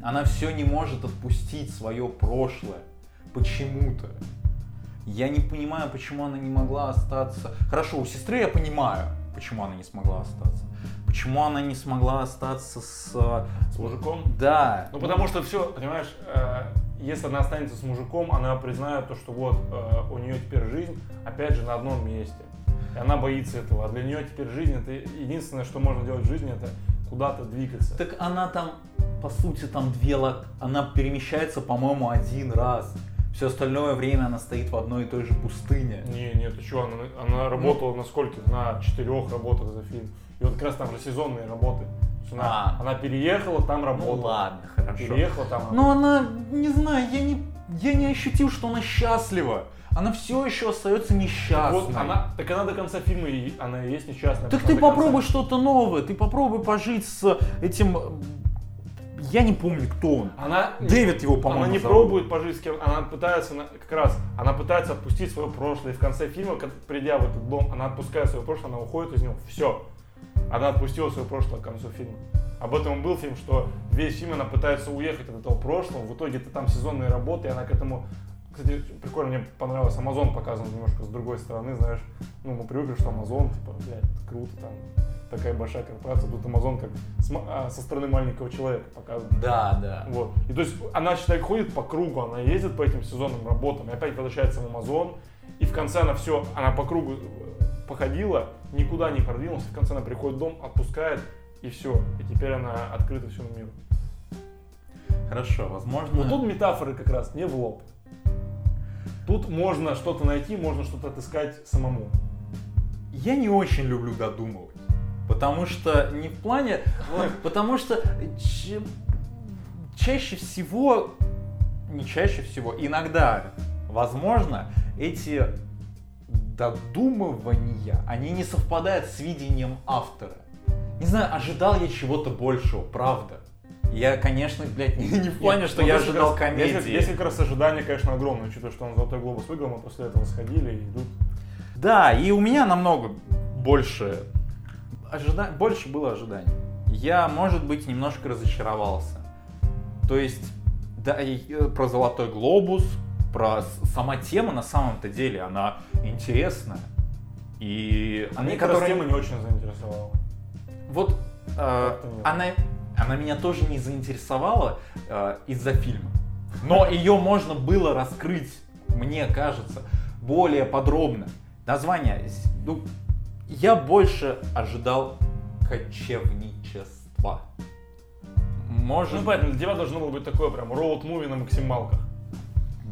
она все не может отпустить свое прошлое почему-то. Я не понимаю, почему она не могла остаться. Хорошо, у сестры я понимаю, почему она не смогла остаться. Почему она не смогла остаться с... С мужиком? Да. Ну, потому что все, понимаешь, э, если она останется с мужиком, она признает то, что вот э, у нее теперь жизнь, опять же, на одном месте. И она боится этого. А для нее теперь жизнь, это единственное, что можно делать в жизни, это куда-то двигаться. Так она там, по сути, там две лок... Она перемещается, по-моему, один раз. Все остальное время она стоит в одной и той же пустыне. Не, нет, ты что, она, она работала на скольких? На четырех работах за фильм. И вот как раз там же сезонные работы. Она, А. она переехала, там работала. Ну ладно, хорошо. Переехала там. Но она, не знаю, я не, я не ощутил, что она счастлива. она все еще остается несчастной. Вот она, так она до конца фильма, и она и есть несчастная. Так ты до конца. попробуй что-то новое, ты попробуй пожить с этим... Я не помню, кто он. Она, Дэвид его, по-моему, она не зовут. пробует пожить с кем, она пытается, как раз, она пытается отпустить свое прошлое. И в конце фильма, придя в этот дом, она отпускает свое прошлое, она уходит из него. Все. Она отпустила свое прошлое к концу фильма. Об этом был фильм, что весь фильм она пытается уехать от этого прошлого. В итоге это там сезонные работы, и она к этому... Кстати, прикольно, мне понравилось, Амазон показан немножко с другой стороны, знаешь. Ну, мы привыкли, что Амазон, типа, блядь, круто, там, такая большая корпорация. Тут Амазон как с а, со стороны маленького человека показан. Да, да. Вот. И то есть она, считай, ходит по кругу, она ездит по этим сезонным работам, и опять возвращается в Амазон, и в конце она все, она по кругу э, походила, никуда не продвинулась, в конце она приходит в дом, отпускает, и все. И теперь она открыта всему миру. Хорошо, возможно... Вот тут метафоры как раз не в лоб. Тут можно что-то найти, можно что-то отыскать самому. Я не очень люблю додумывать. Потому что не в плане... Потому что чаще всего... Не чаще всего, иногда, возможно, эти додумывания, они не совпадают с видением автора. Не знаю, ожидал я чего-то большего, правда. Я, конечно, блядь, не, не в плане, что ну, я ожидал раз- комедии. Здесь, здесь как раз ожидания, конечно, огромные, учитывая, что он Золотой Глобус выиграл, мы после этого сходили и идут. Да, и у меня намного больше, ожида... больше было ожиданий. Я, может быть, немножко разочаровался. То есть, да, э, про Золотой Глобус, про сама тема на самом-то деле, она интересная. И А мне, которые... тема не очень заинтересовала. Вот э, она, она меня тоже не заинтересовала э, из-за фильма. Но ее можно было раскрыть, мне кажется, более подробно. Название, ну, я больше ожидал кочевничества. Может, Ну, понятно, для тебя должно было быть такое прям роуд-муви на максималках.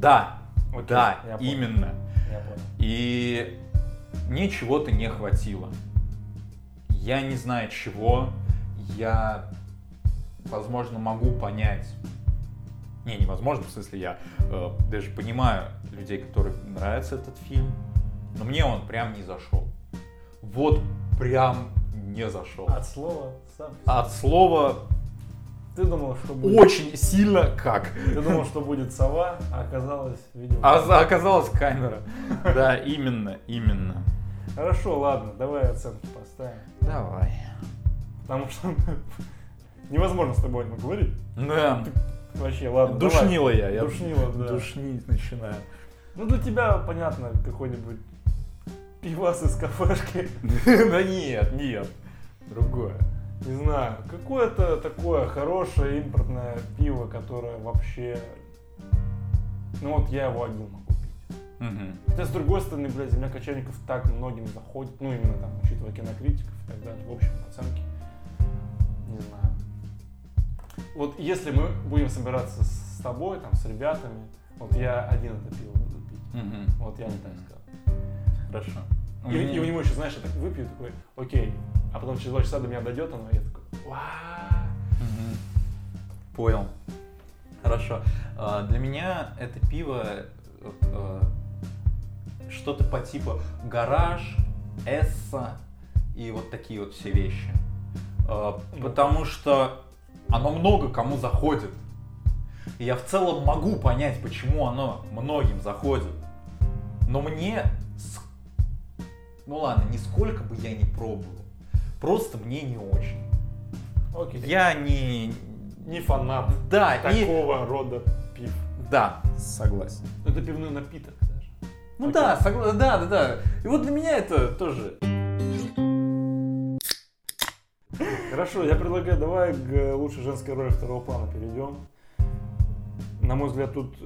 Да, Окей, да, я понял. именно. Я понял. И мне чего-то не хватило. Я не знаю чего. Я, возможно, могу понять. Не, невозможно, в смысле, я э, даже понимаю людей, которым нравится этот фильм. Но мне он прям не зашел. Вот прям не зашел. От слова сам. От слова Ты думал, что будет... очень сильно как. Ты думал, что будет сова, а оказалось видео. А за- оказалась камера. Да, именно, именно. Хорошо, ладно, давай оценки поставим. Давай. Потому что невозможно с тобой говорить. Да. Вообще, ладно. давай. Душнило я. я Душнило, да. Душнить начинаю. Ну для тебя, понятно, какой-нибудь пивас из кафешки. Да нет, нет. Другое. Не знаю, какое-то такое хорошее импортное пиво, которое вообще... Ну вот я его один могу пить. Хотя, с другой стороны, блядь, «Земля кочевников» так многим заходит, ну, именно там, учитывая кинокритиков и так далее, в общем, оценки, не знаю. Вот если мы будем собираться с тобой, там, с ребятами, вот я один это пиво буду пить. Вот я не так сказал. Хорошо. И, и у него еще, знаешь, я так выпью, такой, окей, а потом через два часа до меня дойдет оно, и я такой, «Уа». Понял. Хорошо. А, Для меня это пиво вот, э, что-то по типу гараж, эсса и вот такие вот все вещи. А, Потому что оно много кому заходит. И я в целом могу понять, почему оно многим заходит. Но мне, ну ладно, нисколько бы я не пробовал. Просто мне не очень. Окей. Я не... не фанат Да, такого рода пив. Да, согласен. Это пивной напиток даже. Ну Окей. да, согла- да, да, да. И вот для меня это тоже. Хорошо, я предлагаю, давай к лучшей женской роли второго плана перейдем. На мой взгляд, тут...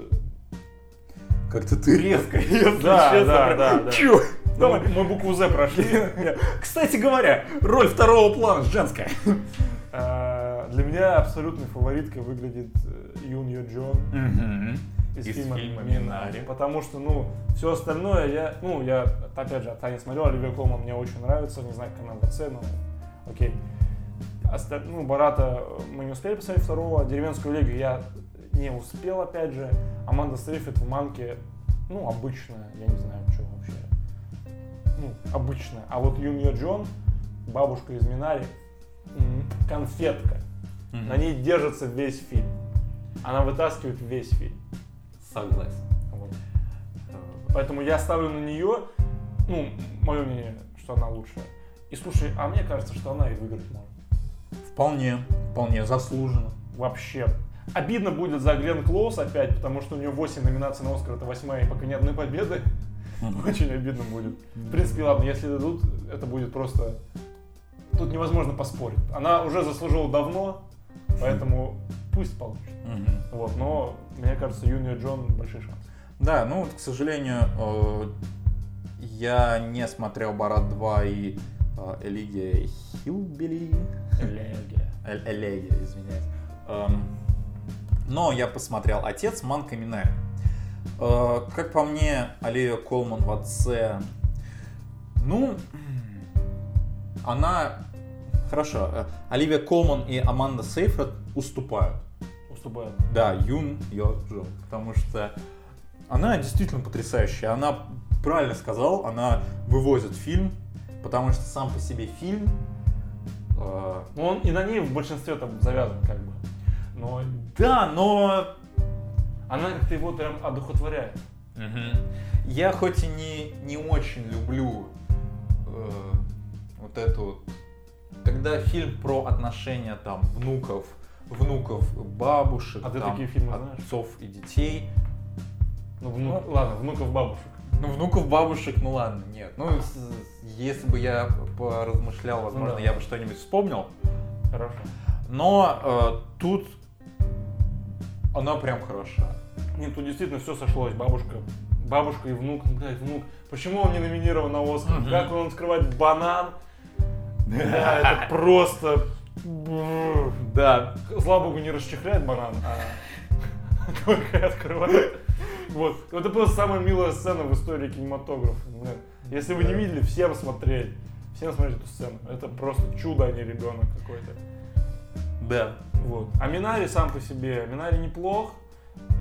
Как-то ты резко, если Да, честно. да, да, да. Чё? Ну, Давай. мы букву З прошли. Кстати говоря, роль второго плана женская. А, Для меня абсолютной фавориткой выглядит э, Юн Йо Джон из, Из фильма, фильма «Минари». Потому что, ну, все остальное я, ну, я, опять же, Таня смотрел, Оливия Колман мне очень нравится, не знаю, как она в отце, но окей. Оста- ну, Барата мы не успели посмотреть второго, Деревенскую легию я не успел, опять же. Аманда Сейфрид в Манке ну, обычная, я не знаю, что вообще. Ну, обычная. А вот Юмия Джон, бабушка из Минари, конфетка. Мгм. На ней держится весь фильм. Она вытаскивает весь фильм. Согласен. Вот. Поэтому я ставлю на нее, ну, мое мнение, что она лучшая. И слушай, а мне кажется, что она и выиграть может. Вполне, вполне заслуженно. Вообще. Обидно будет за Глен Клоус опять, потому что у нее 8 номинаций на Оскар, это восьмая, и пока ни одной победы. Очень обидно будет. В принципе, ладно, если дадут, это будет просто... Тут невозможно поспорить. Она уже заслужила давно, поэтому пусть получит. Вот, но мне кажется, Юния Джон большой шанс. Да, ну вот, к сожалению, э, я не смотрел Барат 2 и э, Элигия Хилбили. Элегия. Эль- Элегия, извиняюсь. Но я посмотрел «Отец» Манка Минари. Э, как по мне, Оливия Колман в «Отце», ну, она... Хорошо, э, Оливия Колман и Аманда Сейфред уступают. Уступает. Да, Юн Йо Джо. Потому что она действительно потрясающая. Она правильно сказал, она вывозит фильм, потому что сам по себе фильм. э, Ну, он и на ней в большинстве там завязан, как бы. Но да, но она как-то его прям одухотворяет. я хоть и не, не очень люблю э, вот эту вот, когда фильм про отношения там внуков, внуков, бабушек, А ты там, такие фильмы знаешь? отцов и детей. Ну, внук, ладно, внуков бабушек. Ну, внуков, бабушек, ну ладно, нет. Ну, если бы я поразмышлял, возможно, Ну да. я бы что-нибудь вспомнил. Хорошо. Но э, тут она прям хороша. Нет, тут действительно все сошлось. Бабушка, бабушка и внук, ну, блядь, внук. Почему он не номинирован на Оскар? Мгм. Как он открывает банан? Да, это просто... Да. Слава богу, не расчехляет банан, а только открывает. Вот. Это просто самая милая сцена в истории кинематографа. Блин. Если вы не видели, всем смотреть. Всем смотреть эту сцену. Это просто чудо, а не ребенок какой-то. Да. Вот. А Минари сам по себе, Минари неплох.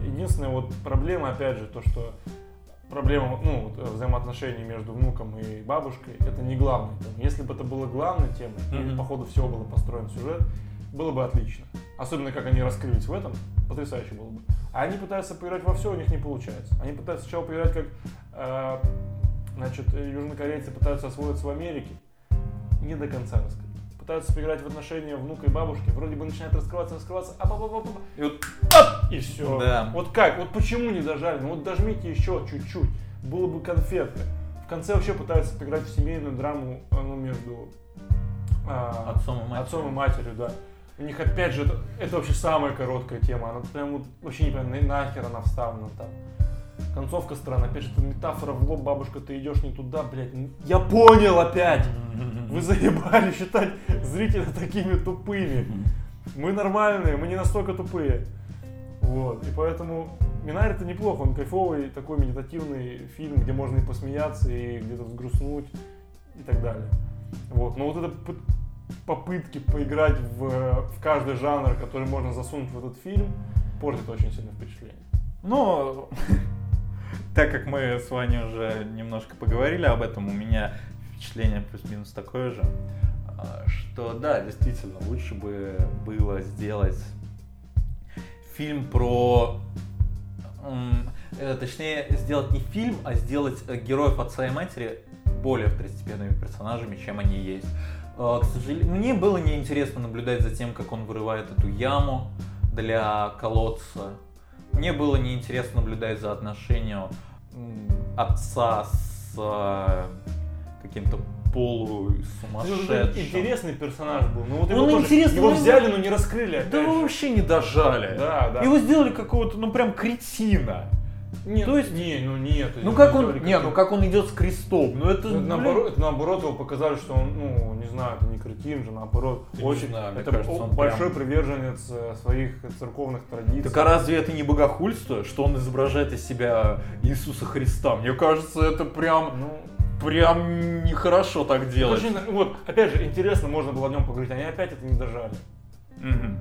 Единственная вот проблема, опять же, то, что проблема, ну, вот, взаимоотношений между внуком и бабушкой, это не главная тема. Если бы это было главной темой, и Мгм. по ходу всего был построен сюжет, было бы отлично. Особенно, как они раскрылись в этом, потрясающе было бы. А они пытаются поиграть во все, у них не получается. Они пытаются сначала поиграть, как, э, значит, э, южнокорейцы пытаются освоиться в Америке, не до конца раскрыли. Пытаются поиграть в отношения внука и бабушки, вроде бы начинает раскрываться, раскрываться, а па па И вот и все. Да. Вот как? Вот почему не дожали? Ну вот дожмите еще чуть-чуть. Было бы конфетка. В конце вообще пытаются поиграть в семейную драму ну, между а, Отцом и матерью. отцом и матерью, да. У них опять же, это, это вообще самая короткая тема. Она прям вот вообще не понимаю, на- нахер она вставлена там. Концовка странная. Опять же, это метафора в лоб, бабушка, ты идешь не туда, блядь. Я понял опять! Вы заебали считать зрителя такими тупыми. Мы нормальные, мы не настолько тупые. Вот. И поэтому Минари это неплохо, он кайфовый, такой медитативный фильм, где можно и посмеяться, и где-то взгрустнуть и так далее. Вот. Но вот это попытки поиграть в, в каждый жанр, который можно засунуть в этот фильм, портит очень сильно впечатление. Ну, так как мы с вами уже немножко поговорили об этом, у меня впечатление плюс-минус такое же, а, что да, действительно, лучше бы было сделать фильм про... э, Точнее, сделать не фильм, а сделать э, героев отца и матери более второстепенными персонажами, чем они есть. Э, К сожалению, мне было неинтересно наблюдать за тем, как он вырывает эту яму для колодца. Мне было неинтересно наблюдать за отношением отца с э, каким-то полусумасшедшим. Интересный персонаж был. Ну, вот Он его, тоже- интересный, его взяли, но не раскрыли. Да его вообще не дожали. Да, да. Его сделали какого-то, ну прям кретина. Нет, то есть- не, ну нет. Ну как он, не, ну как он идет с крестом, ну это, Ну, это блин, наоборот, это наоборот его показали, что он, ну, не знаю, это не кретин же, наоборот, не очень, знаю, это кажется, он большой прям- приверженец э, своих церковных традиций. Так а разве это не богохульство, что он изображает из себя Иисуса Христа? Мне кажется, это прям, Ну, прям нехорошо так делать. очень, вот, опять же, интересно, можно было о нем поговорить, они опять это не дожали. Мгм.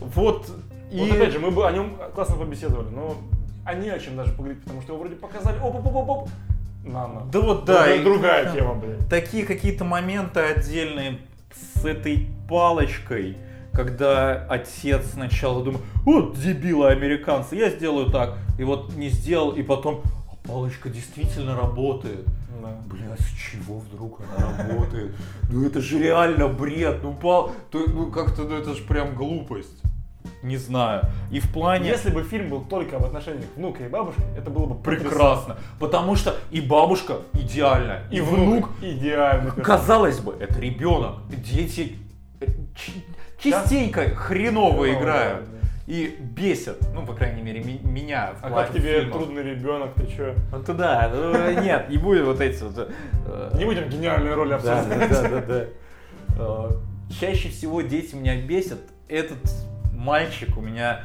Вот и... Вот опять же, мы бы о нем классно побеседовали, но а не о чем даже поговорить, потому что его вроде показали, оп оп оп оп на на. Да вот да. Это и- другая тема, блядь. Такие какие-то моменты отдельные с этой палочкой, когда отец сначала думает, вот дебилы американцы, я сделаю так, и вот не сделал, и потом, а палочка действительно работает. Да. Бля, с чего вдруг она работает? Ну это же реально бред, ну пал, ну как-то, ну это же прям глупость. Не знаю. И в плане... Если бы фильм был только в отношениях внука и бабушки, это было бы потрясающе. Прекрасно. Потому что и бабушка идеальная, И внук идеальный. персонаж. Казалось бы, это ребенок. Дети э, частенько хреново Хреново, играют. да. И бесят. Ну, по крайней мере, меня в А как тебе фильмов. трудный ребенок, ты чё? Ну, то да, ну, нет, не будет вот эти вот... э, Не будем гениальную роль да, обсуждать. да, да, да, да. Э, Чаще всего дети меня бесят. Этот мальчик у меня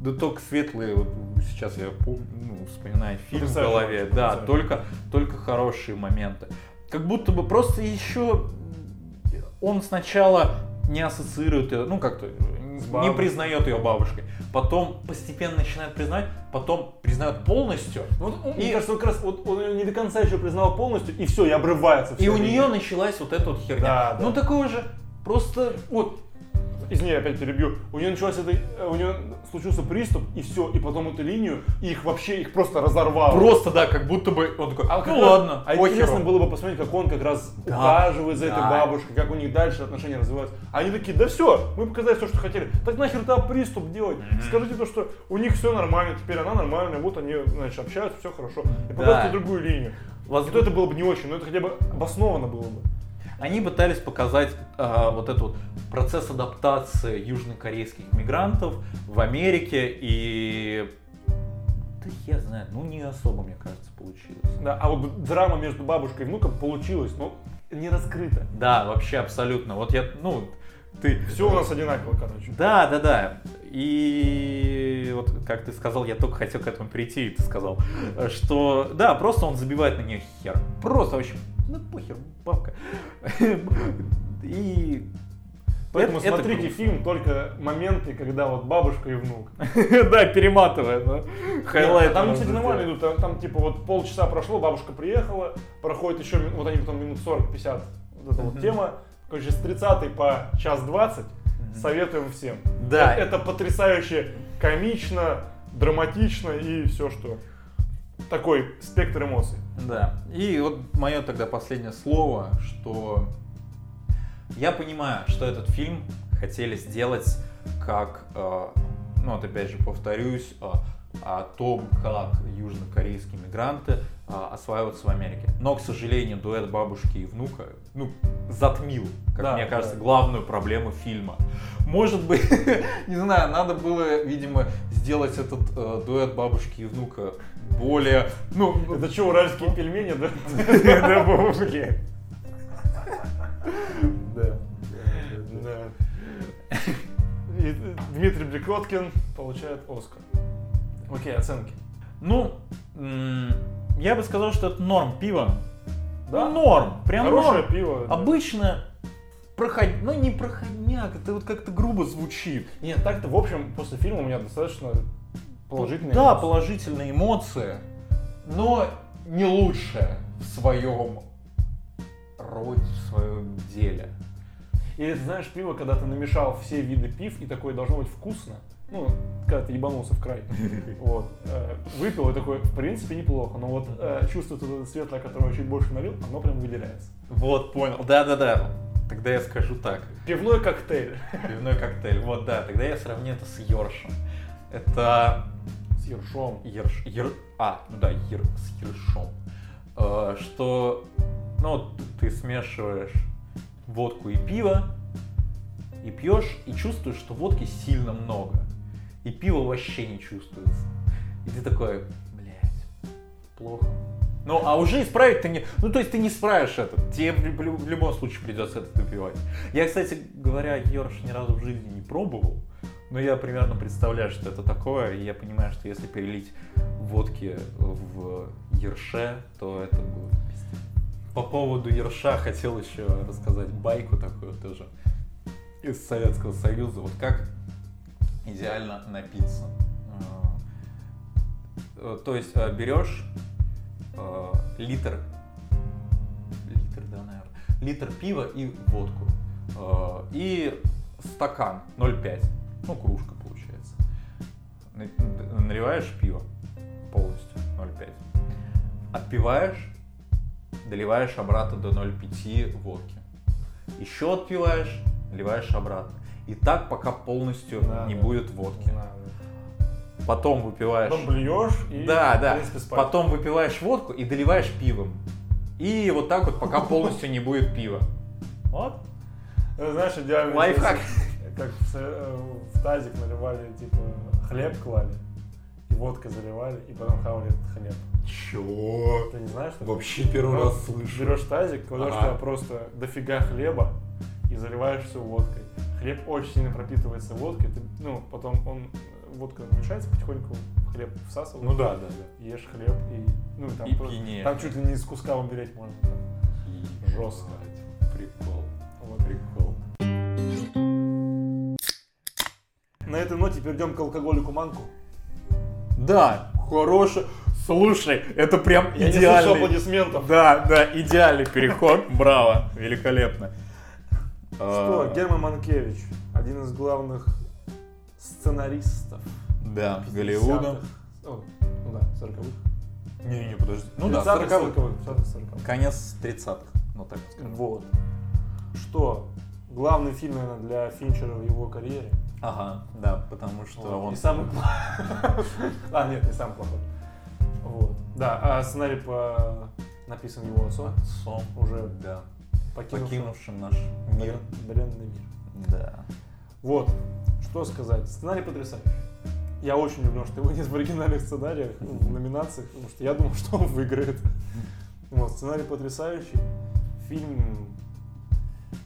да только светлые, вот сейчас я помню, ну, вспоминаю фильм в голове, да, только, только хорошие моменты. Как будто бы просто еще он сначала не ассоциирует ее, ну как-то не признает ее бабушкой, потом постепенно начинает признать, потом признает полностью, Вот, он, И- Мне кажется, как раз вот он не до конца еще признал полностью, и все, и обрывается. и вся у нее началась вот эта вот херня. Да, да. Ну такое же, просто Вот, извини, опять перебью. У нее началось это, э, у нее случился приступ, и все, и потом эту линию, и их вообще, их просто разорвало. Просто, да, как будто бы он такой, А ну ладно, а похеру». интересно было бы посмотреть, как он как раз Да, ухаживает за этой да. бабушкой, как у них дальше отношения развиваются. Они такие, да все, мы показали все, что хотели. Так нахер тогда приступ делать? Мгм. Скажите то, что у них все нормально, теперь она нормальная, вот они, значит, общаются, все хорошо. И Да. показывайте другую линию. Воз- И то это было бы не очень, но это хотя бы обосновано было бы. Они пытались показать а, вот этот вот процесс адаптации южнокорейских мигрантов в Америке и... Да я знаю, ну не особо, мне кажется, получилось. Да, а вот драма между бабушкой и внуком получилась, но не раскрыта. Да, вообще абсолютно. Вот я, ну, ты... Все у нас одинаково, короче. Да, да, да. И вот как ты сказал, я только хотел к этому перейти, и ты сказал, что да, просто он забивает на нее хер. Просто вообще, ну похер, бабка. И Поэтому это- это смотрите круто. фильм только моменты, когда вот бабушка и внук. Да, перематывая, да. Highlight. А там, кстати, нормально идут. Там, там, типа вот полчаса прошло, бабушка приехала, проходит еще, вот они потом минут 40-50, вот эта вот тема. Короче, с 30 по час 20 советуем всем. Да. Это, это потрясающе комично, драматично и все, что такой спектр эмоций. Да. И вот мое тогда последнее слово, что я понимаю, что этот фильм хотели сделать как, э, ну вот опять же повторюсь, э, о том, как южнокорейские мигранты э, осваиваются в Америке. Но, к сожалению, дуэт бабушки и внука, ну, затмил, как Да, мне кажется, да. главную проблему фильма. Может быть, не знаю, надо было, видимо, сделать этот э, дуэт бабушки и внука более, ну, Это что, уральские пельмени, да? да, бабушки. Да. Да. И Дмитрий Бекоткин получает Оскар. Окей, оценки. Ну, я бы сказал, что это норм пиво. Да? Ну, норм, прям Хорошее норм. пиво. Обычно проход... ну не проходняк, это вот как-то грубо звучит. Нет, так-то, в общем, после фильма у меня достаточно положительные Да, эмоции. положительные эмоции, но не лучшее в своем роде, в своем деле. Или ты знаешь, пиво, когда ты намешал все виды пив, и такое должно быть вкусно. Ну, когда ты ебанулся в край. Вот. Э, Выпил и такой, в принципе, неплохо. Но вот э, чувствуется вот это светлое, которое я чуть больше налил, оно прям выделяется. Вот, понял. Да-да-да. Тогда я скажу так. Пивной коктейль. Пивной коктейль. Вот, да. Тогда я сравню это с Йоршем. Это С ершом. Ерш, ер, а, ну да, ер, с ершом. Э, что, ну, ты смешиваешь водку и пиво, и пьешь, и чувствуешь, что водки сильно много. И пива вообще не чувствуется. И ты такой, блядь, плохо. Ну, а уже исправить ты не... Ну, то есть ты не справишь это. Тебе в любом случае придется это выпивать. Я, кстати говоря, Йорш ни разу в жизни не пробовал. Но я примерно представляю, что это такое. И я понимаю, что если перелить водки в ерше, то это будет. По поводу ерша хотел еще рассказать байку такую тоже из Советского Союза. Вот как идеально напиться. Э, то есть э, берешь э, литр, литр, да, наверное, литр пива и водку. И стакан 0,5, ну, кружка получается. На- Наливаешь пиво полностью 0,5. Отпиваешь, доливаешь обратно до 0,5 водки. Еще отпиваешь, наливаешь обратно. И так, пока полностью Да, не да. будет водки. Знаю. Потом выпиваешь. Потом блюешь и, Да, да. Потом выпиваешь водку и доливаешь пивом. И вот так вот, пока полностью не будет пива. Вот. Знаешь, идеально. Лайфхак. Как в, с- э, в тазик наливали, типа, хлеб клали, и водкой заливали, и потом хавали этот хлеб. Чё? Ты не знаешь, что? Вообще первый Ну, раз слышу. Берешь тазик, кладешь Ага. туда просто дофига хлеба и заливаешь все водкой. Хлеб очень сильно пропитывается водкой, ты, ну, потом он, водка мешается потихоньку, хлеб всасываешь. Ну да, да, да. Ешь хлеб и, ну, там, И просто- пьянеешь. там чуть ли не из куска умереть можно. там. Жестко. Прикол. Вот. Прикол. На этой ноте перейдем к алкоголику манку. Да, хороший. Слушай, это прям Я не слышу идеальный. аплодисментов. Да, да, идеальный переход. Браво, великолепно. Что, А, Герман Манкевич, один из главных сценаристов. Да, Голливуда. 50-х. О, Ну да, 40-х. Не, не, подожди. Ну да, 30-х, 40 40-х, 40-х. Конец 30-х. Ну так скажем. Вот. Что, главный фильм, наверное, для Финчера в его карьере. Ага, да, потому что Вот. он... И самый плохой. А, нет, не самый плохой. Вот. Да, а сценарий по... написан его отцом, Отцом уже да, покинувшим покинувшим наш мир. бренный мир. Да. Вот, что сказать. Сценарий потрясающий. Я очень люблю, что его нет в оригинальных сценариях, в номинациях, потому что я думал, что он выиграет. Вот, сценарий потрясающий. Фильм...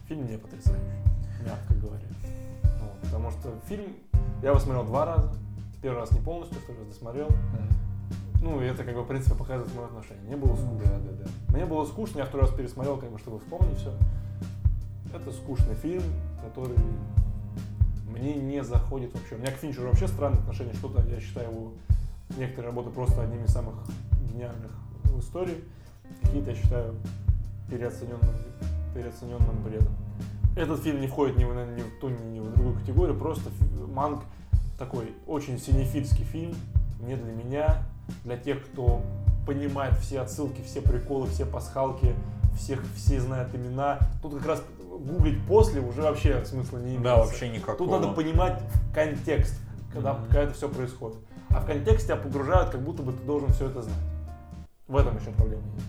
Фильм не потрясающий, мягко говоря. Потому что фильм... Я его смотрел два раза. Первый раз не полностью, второй раз досмотрел. Ну, и это, как бы, в принципе, показывает мое отношение. Мне было скучно. Да, да, да. Мне было скучно, я второй раз пересмотрел, как бы, чтобы вспомнить все. Это скучный фильм, который мне не заходит вообще. У меня к Финчеру вообще странное отношение, что-то я считаю его некоторые работы просто одними из самых гениальных в истории. Какие-то я считаю переоцененным, переоцененным бредом. Этот фильм не входит ни в, ни в ту, ни в другую категорию, просто Манк такой очень синефильский фильм, не для меня, для тех, кто понимает все отсылки, все приколы, все пасхалки, всех, все знают имена. Тут как раз гуглить после уже вообще смысла не имеет. Да, вообще никакого. Тут надо понимать контекст, когда, Мгм. когда это все происходит. А в контекст тебя погружают, как будто бы ты должен все это знать. В этом еще проблема есть.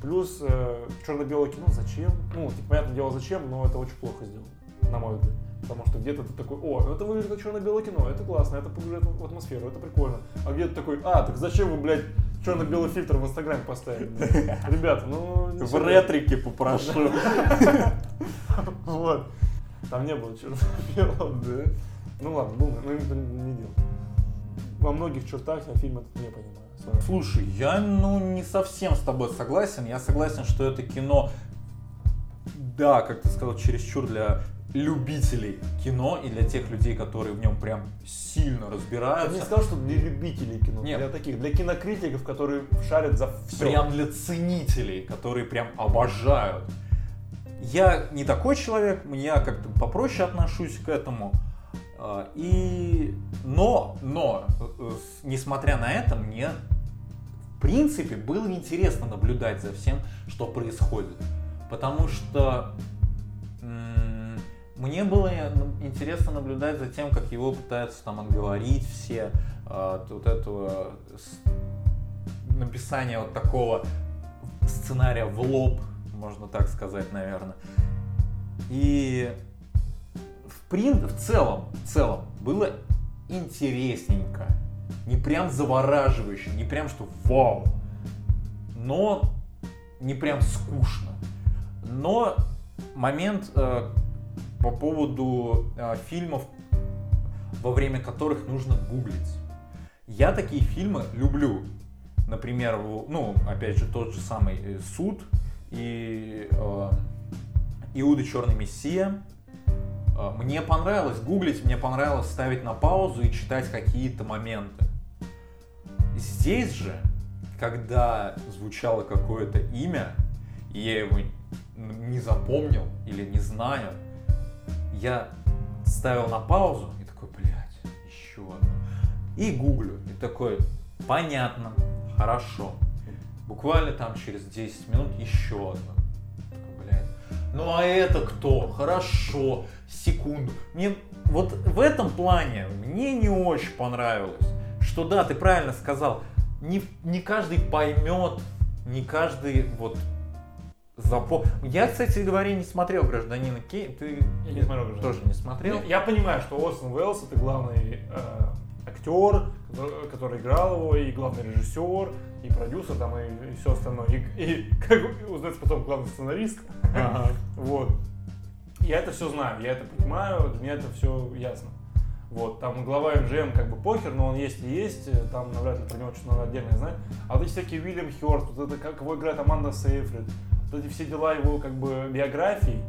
Плюс э, черно-белое кино зачем? Ну, типа, понятное дело, зачем, но это очень плохо сделано, на мой взгляд. Потому что где-то ты такой, о, ну это выглядит как черно-белое кино, это классно, это погружает в атмосферу, это прикольно. А где-то такой, а, так зачем вы, блядь, черно-белый фильтр в Инстаграме поставили? Ребята, ну... В ретрике попрошу. Вот. Там не было черно-белого. Да. Ну ладно, но им это не делал. Во многих чертах я фильм этот не понимаю. Слушай, я ну не совсем с тобой согласен. Я согласен, что это кино, да, как ты сказал, чересчур для любителей кино и для тех людей, которые в нем прям сильно Я бы не разбираются. сказал, что для любителей кино, Нет. для таких, для кинокритиков, которые шарят за все. Прям для ценителей, которые прям обожают. Я не такой человек, я как-то попроще отношусь к этому. А, И, но, но, э, с- несмотря на это, мне в принципе было интересно наблюдать за всем, что происходит. Потому что мне было э, интересно наблюдать за тем, как его пытаются там отговорить все, а, вот этого написания вот такого сценария в лоб, можно так сказать, наверное. И в, прин... в целом, в целом было интересненько. Не прям завораживающе, не прям что вау. Но не прям скучно. Но момент э, по поводу э, фильмов, во время которых нужно гуглить. Я такие фильмы люблю. Например, ну, опять же, тот же самый э, суд и э, Иуда Черный Мессия. Э, Мне понравилось гуглить, мне понравилось ставить на паузу и читать какие-то моменты. здесь же, когда звучало какое-то имя, и я его не запомнил или не знаю, я ставил на паузу и такой, блядь, еще одно. И гуглю. И такой, понятно, хорошо. Буквально там через 10 минут еще одно. Ну а это кто? Хорошо, секунду. Мне вот в этом плане мне не очень понравилось, что да, ты правильно сказал, не, не каждый поймет, не каждый вот запом... Я, кстати говоря, не смотрел «Гражданина Кей». Ты Я не смотрел «Гражданина». тоже не смотрел? Я понимаю, что Остин Уэллс это главный э, актер, который, который играл его, и главный режиссер, и продюсер, там, и, и все остальное. И, и как узнается потом, главный сценарист. Ага. Вот. Я это все знаю, я это понимаю, для меня это все ясно. Вот, там глава МЖМ как бы похер, но он есть и есть, э, там навряд ли про него что-то надо отдельно знать. А вот эти всякие Уильям Хёрст, вот это как его играет Аманда Сейфрид, вот эти все дела его как бы биографии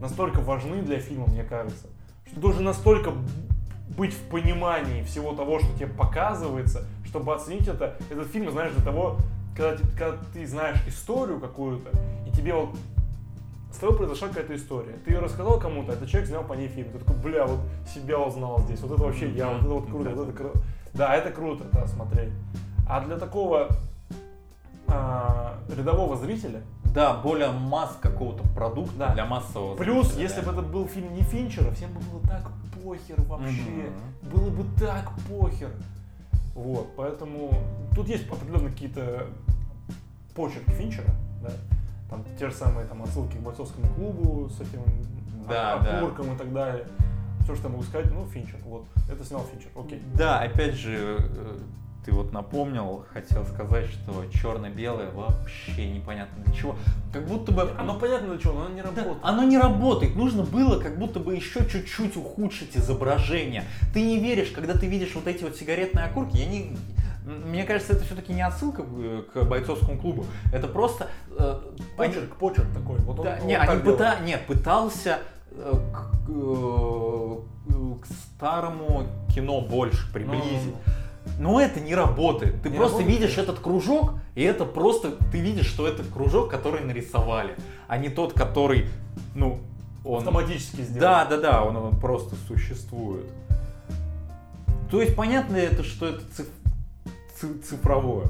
настолько важны для фильма, мне кажется, что должен настолько быть в понимании всего того, что тебе показывается, чтобы оценить это. Этот фильм, знаешь, для того, когда, ты- когда ты знаешь историю какую-то, и тебе вот с тобой произошла какая-то история. Ты ее рассказал кому-то, этот человек снял по ней фильм. Ты такой, бля, вот себя узнал здесь, вот это вообще я, вот это вот круто, вот это круто. Да, это круто, да, смотреть. А для такого а, рядового зрителя, Да, более масс какого-то продукта Да. для массового плюс, зрителя, если да. бы это был фильм не Финчера, всем бы было так похер вообще. Было бы так похер. Вот, поэтому тут есть определенно какие-то почерки Финчера, да. Там те же самые там, отсылки к бойцовскому клубу с этим Да, ок- да. и так далее. Все, что я могу сказать, ну, Финчер, вот. Это снял Финчер, окей. Да, опять же, э, ты вот напомнил, хотел сказать, что черно-белое вообще непонятно для чего. Как будто бы... Оно понятно для чего, но оно не Да, работает. оно не работает. Нужно было как будто бы еще чуть-чуть ухудшить изображение. Ты не веришь, когда ты видишь вот эти вот сигаретные окурки. Я не... Мне кажется, это все-таки не отсылка к бойцовскому клубу. Это просто... э, они- Почерк, почерк такой. Вот он, Да, он не, так они пыта... Нет, пытался э, к, э, к старому кино больше приблизить. Ну, Но это не работает. Ты Не просто работает, видишь этот кружок, и это просто ты видишь, что это кружок, который нарисовали, а не тот, который, ну, он. Автоматически сделан. Да, да, да, он, он просто существует. То есть понятно это, что это циф- ци- цифровое.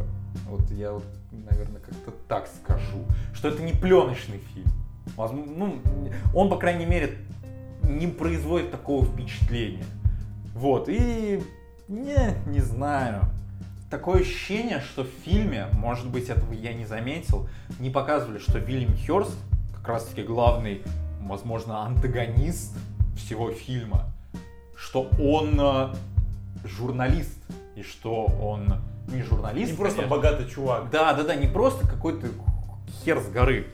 Вот я вот, наверное, как-то так скажу, что это не пленочный фильм. Возможно, ну, он, по крайней мере, не производит такого впечатления. Вот, и не, не знаю. Такое ощущение, что в фильме, может быть, этого я не заметил, не показывали, что Вильям Хёрст, как раз таки главный, возможно, антагонист всего фильма, что он э, журналист, и что он не журналист, Не просто конечно. богатый чувак. Да, да, да, не просто какой-то хер с горы,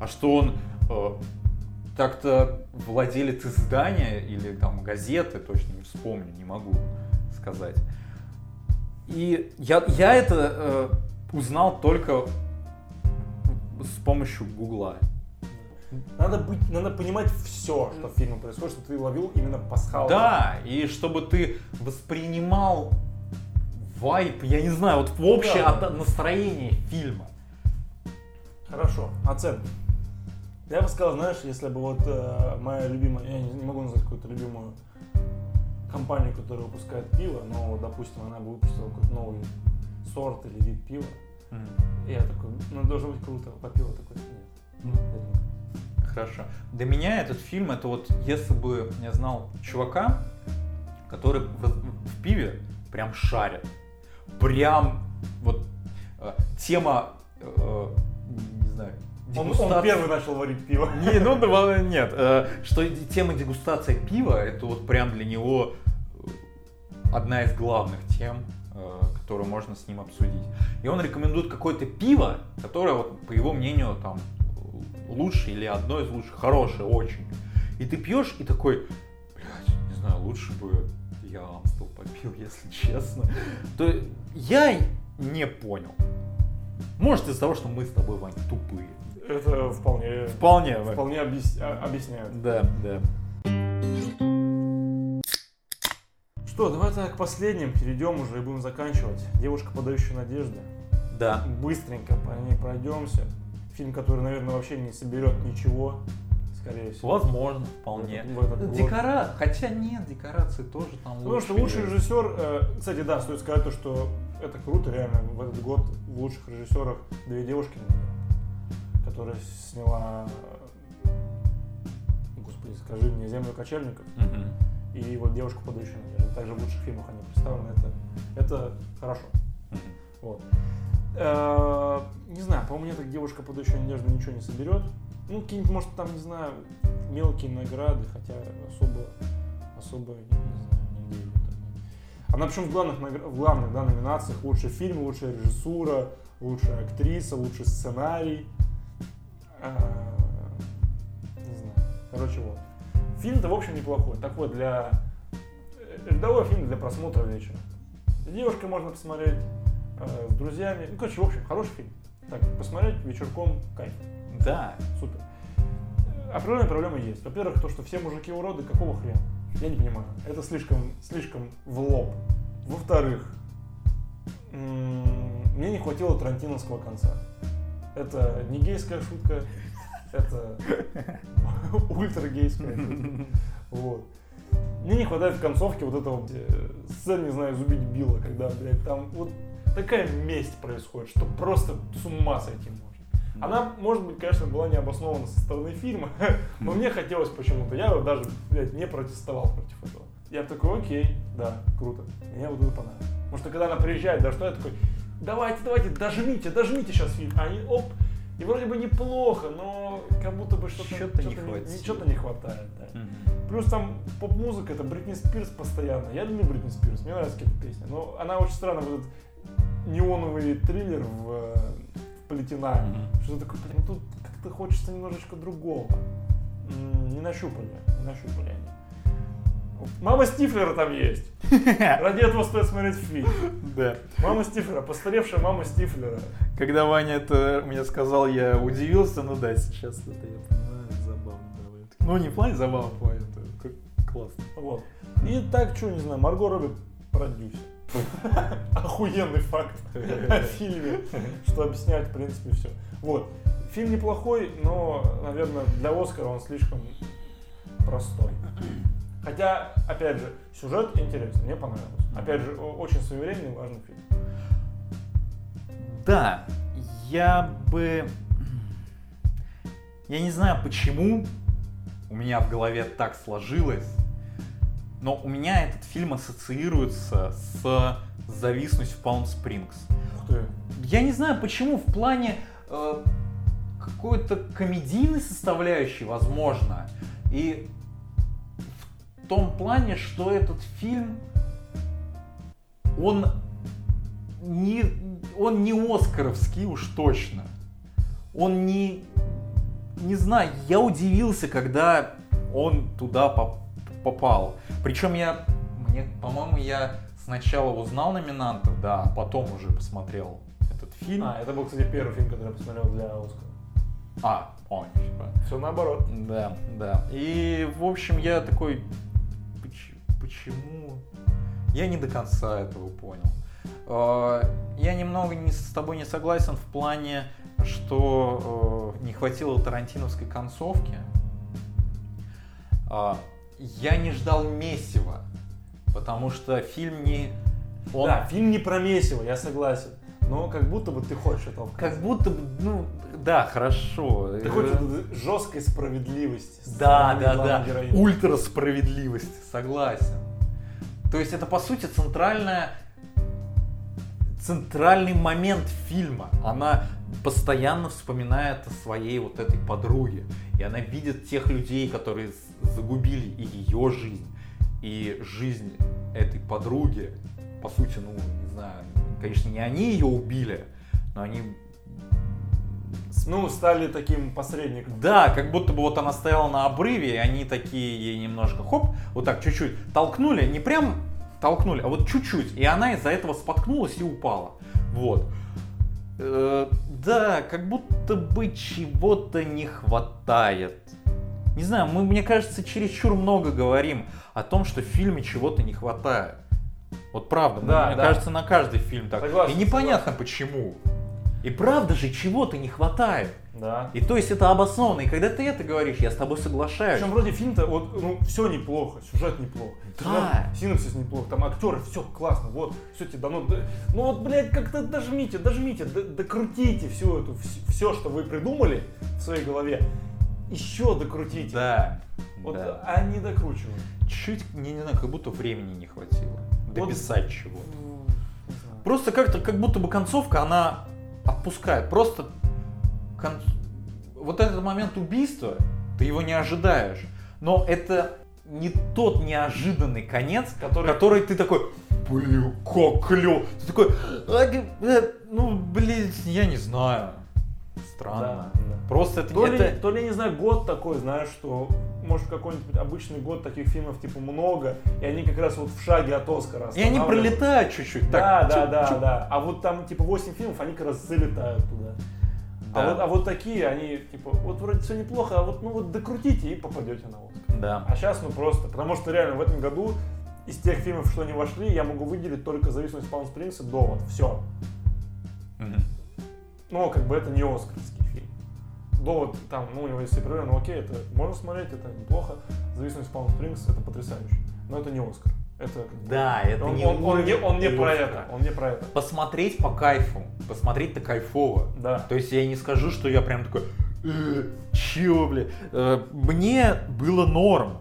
а что он э, так-то владелец издания или там газеты, точно не вспомню, не могу сказать. И я, я это э, узнал только с помощью Гугла. Надо быть, надо понимать все, что в фильме происходит, чтобы ты ловил именно пасхалку. Да, и чтобы ты воспринимал вайп, я не знаю, вот в общее Да. от- настроение фильма. Хорошо, оценки. Я бы сказал, знаешь, если бы вот э, моя любимая, я не, не могу назвать какую-то любимую компанию, которая выпускает пиво, но, допустим, она бы выпустила какой-то новый сорт или вид пива, и я такой, ну, должно быть круто, а попил такой, нет. это не Хорошо. Для меня этот фильм, это вот если бы я знал чувака, который в, в пиве прям шарит. Прям вот э, тема, э, не знаю, Он, он дегустации- первый начал варить пиво. Не, ну да, нет. э, Что тема дегустация пива, это вот прям для него э, одна из главных тем, э, которую можно с ним обсудить. И он рекомендует какое-то пиво, которое, вот, по его мнению, там лучше или одно из лучших, хорошее очень. И ты пьешь и такой, блядь, не знаю, лучше бы я Амстел попил, если честно. То я не понял. Может из-за того, что мы с тобой, Вань, тупые. Это вполне, Вполне. Вполне объяс- а- объясняют. Да, да. Что давай тогда к последним перейдем уже и будем заканчивать. Девушка, подающая надежды. Да. Быстренько по ней пройдемся. Фильм, который, наверное, вообще не соберет ничего, скорее всего. Возможно, вполне. В этот- в этот год. Декора... Хотя нет, декорации тоже там Потому что лучший режиссер, э, кстати, да, стоит сказать то, что это круто, реально, в этот год в лучших режиссерах две девушки, наверное, которая сняла, э, господи, скажи мне, «Землю кочевников», Мгм. и вот «Девушка, подающая надежду». Также в лучших фильмах они представлены, это, это хорошо. Вот. Э, Не знаю, по мне так девушка, подающая надежду, ничего не соберет. Ну, какие-нибудь, может, там, не знаю, мелкие награды, хотя особо, особо, не знаю, не так. Она причем в главных, в главных да, номинациях лучший фильм, лучшая режиссура, лучшая актриса, лучший сценарий. А, Не знаю. Короче, вот. Фильм-то, в общем, неплохой. Такой для... э, Рядовой фильм для просмотра вечером. С девушкой можно посмотреть, э, с друзьями. Ну, короче, в общем, хороший фильм. Так, посмотреть вечерком кайф. Да. Супер. Определенные проблемы есть. Во-первых, то, что все мужики уроды, какого хрена? Я не понимаю. Это слишком, слишком в лоб. Во-вторых, мне не хватило тарантиновского конца. Это не гейская шутка, это ультра гейская шутка. Вот. Мне не хватает в концовке вот этого сцены, не знаю, зубить Билла, когда, блядь, там вот такая месть происходит, что просто с ума сойти можно. Она, может быть, конечно, была не обоснована со стороны фильма, но мне хотелось почему-то. Я даже, блядь, не протестовал против этого. Я такой, окей, да, круто. Мне вот это понравилось. Потому что когда она приезжает, да что я такой, давайте, давайте, дожмите, дожмите сейчас фильм. А Они, оп, и вроде бы неплохо, но как будто бы что-то Что-то не что-то хватило. что-то не хватает, да. Мгм. Плюс там поп-музыка, это Бритни Спирс постоянно. Я люблю Бритни Спирс, мне нравится какие-то песни. Но она очень странно, вот этот неоновый триллер в, э, вплетена. Мгм. Что такое, ну тут как-то хочется немножечко другого. Не нащупали, не нащупали они. Мама Стифлера там есть. Ради этого стоит смотреть фильм. Да. Мама Стифлера, постаревшая мама Стифлера. Когда Ваня это мне сказал, я удивился, ну да, сейчас это я понимаю, забавно довольно. Ну не в плане забавно, в плане это классно. Вот. И так, что, не знаю, Марго Робби продюсер. Охуенный факт о фильме, что объясняет, в принципе, все. Вот. Фильм неплохой, но, наверное, для Оскара он слишком простой. Хотя, опять же, сюжет интересный, мне понравилось. Опять же, очень своевременный, важный фильм. Да, я бы... Я не знаю, почему у меня в голове так сложилось, но у меня этот фильм ассоциируется с «Зависнуть в Палм Спрингс». Ух ты. Я не знаю, почему в плане э, какой-то комедийной составляющей, возможно. И том плане, что этот фильм, он не, он не Оскаровский уж точно. Он не, не знаю, я удивился, когда он туда поп- попал. Причем я, мне, по-моему, я сначала узнал номинантов, да, а потом уже посмотрел этот фильм. А, это был, кстати, первый фильм, который я посмотрел для Оскара. А, о, нифига. Все наоборот. Да, да. И, в общем, я такой, «Поч- почему? Я не до конца этого понял. Э, Я немного не, с тобой не согласен в плане, что э, не хватило тарантиновской концовки. А, Я не ждал месива, потому что фильм не... Он Да, фильм не про месиво, я согласен. Но как будто бы ты хочешь этого как будто бы, ну, да, хорошо. Ты хочешь вот этой жесткой справедливости. Да, да, да. героини. Ультра справедливости, согласен. То есть это по сути центральная центральный момент фильма. Она постоянно вспоминает о своей вот этой подруге. И она видит тех людей, которые загубили и ее жизнь, и жизнь этой подруги. По сути, ну, конечно, не они ее убили, но они Ну, стали таким посредником. да, как будто бы вот она стояла на обрыве, и они такие ей немножко, хоп, вот так чуть-чуть толкнули, не прям толкнули, а вот чуть-чуть, и она из-за этого споткнулась и упала. Вот. Э, да, как будто бы чего-то не хватает. Не знаю, мы, мне кажется, чересчур много говорим о том, что в фильме чего-то не хватает. Вот правда, Да, мне да. кажется, на каждый фильм так. Согласен, и непонятно почему. И правда же чего-то не хватает. Да. И то есть это обоснованно. И когда ты это говоришь, я с тобой соглашаюсь. Причем вроде фильм-то, вот, ну, все неплохо, сюжет неплох. Да. Сюжет, синопсис неплох, там актеры, все классно, вот, все тебе дано. Да- Ну вот, блядь, как-то дожмите, дожмите, докрутите всю эту, все, что вы придумали в своей голове, еще докрутите. Да. Вот да. они докручивают. Чуть, не, не знаю, как будто времени не хватило. Вот- Дописать чего. Не знаю. Просто как-то, как будто бы концовка, она отпускает. Просто кон- вот этот момент убийства, ты его не ожидаешь. Но это не тот неожиданный конец, Который- который, ты такой, блин, как клево. Ты такой, «А, э, ну, блин, я не знаю. Странно. Да, да. Просто это, То ли, это- то ли, не знаю, год такой, знаешь, что может какой-нибудь обычный год таких фильмов типа много, и они как раз вот в шаге от Оскара И они пролетают чуть-чуть. Да, так, да, чуп- да, чуп. да. А вот там типа 8 фильмов, они как раз залетают туда. А, Да. вот, а вот такие, они типа, вот вроде все неплохо, а вот ну вот докрутите и попадете на Оскар. Да. А сейчас ну просто, потому что реально в этом году из тех фильмов, что не вошли, я могу выделить только «Зависимость Палм Спрингса», «Довод», все. Мгм. Но как бы это не оскарский фильм. Довод, там, ну, у него есть прерывы, ну окей, это можно смотреть, это неплохо. Зависимость Палм Спрингс это потрясающе. Но это не Оскар. Это Да, это он, не он, он не, он не про это. Он не про это. Посмотреть по кайфу. Посмотреть-то кайфово. Да. То есть я не скажу, что я прям такой, э, чё, бля. Э, Мне было норм.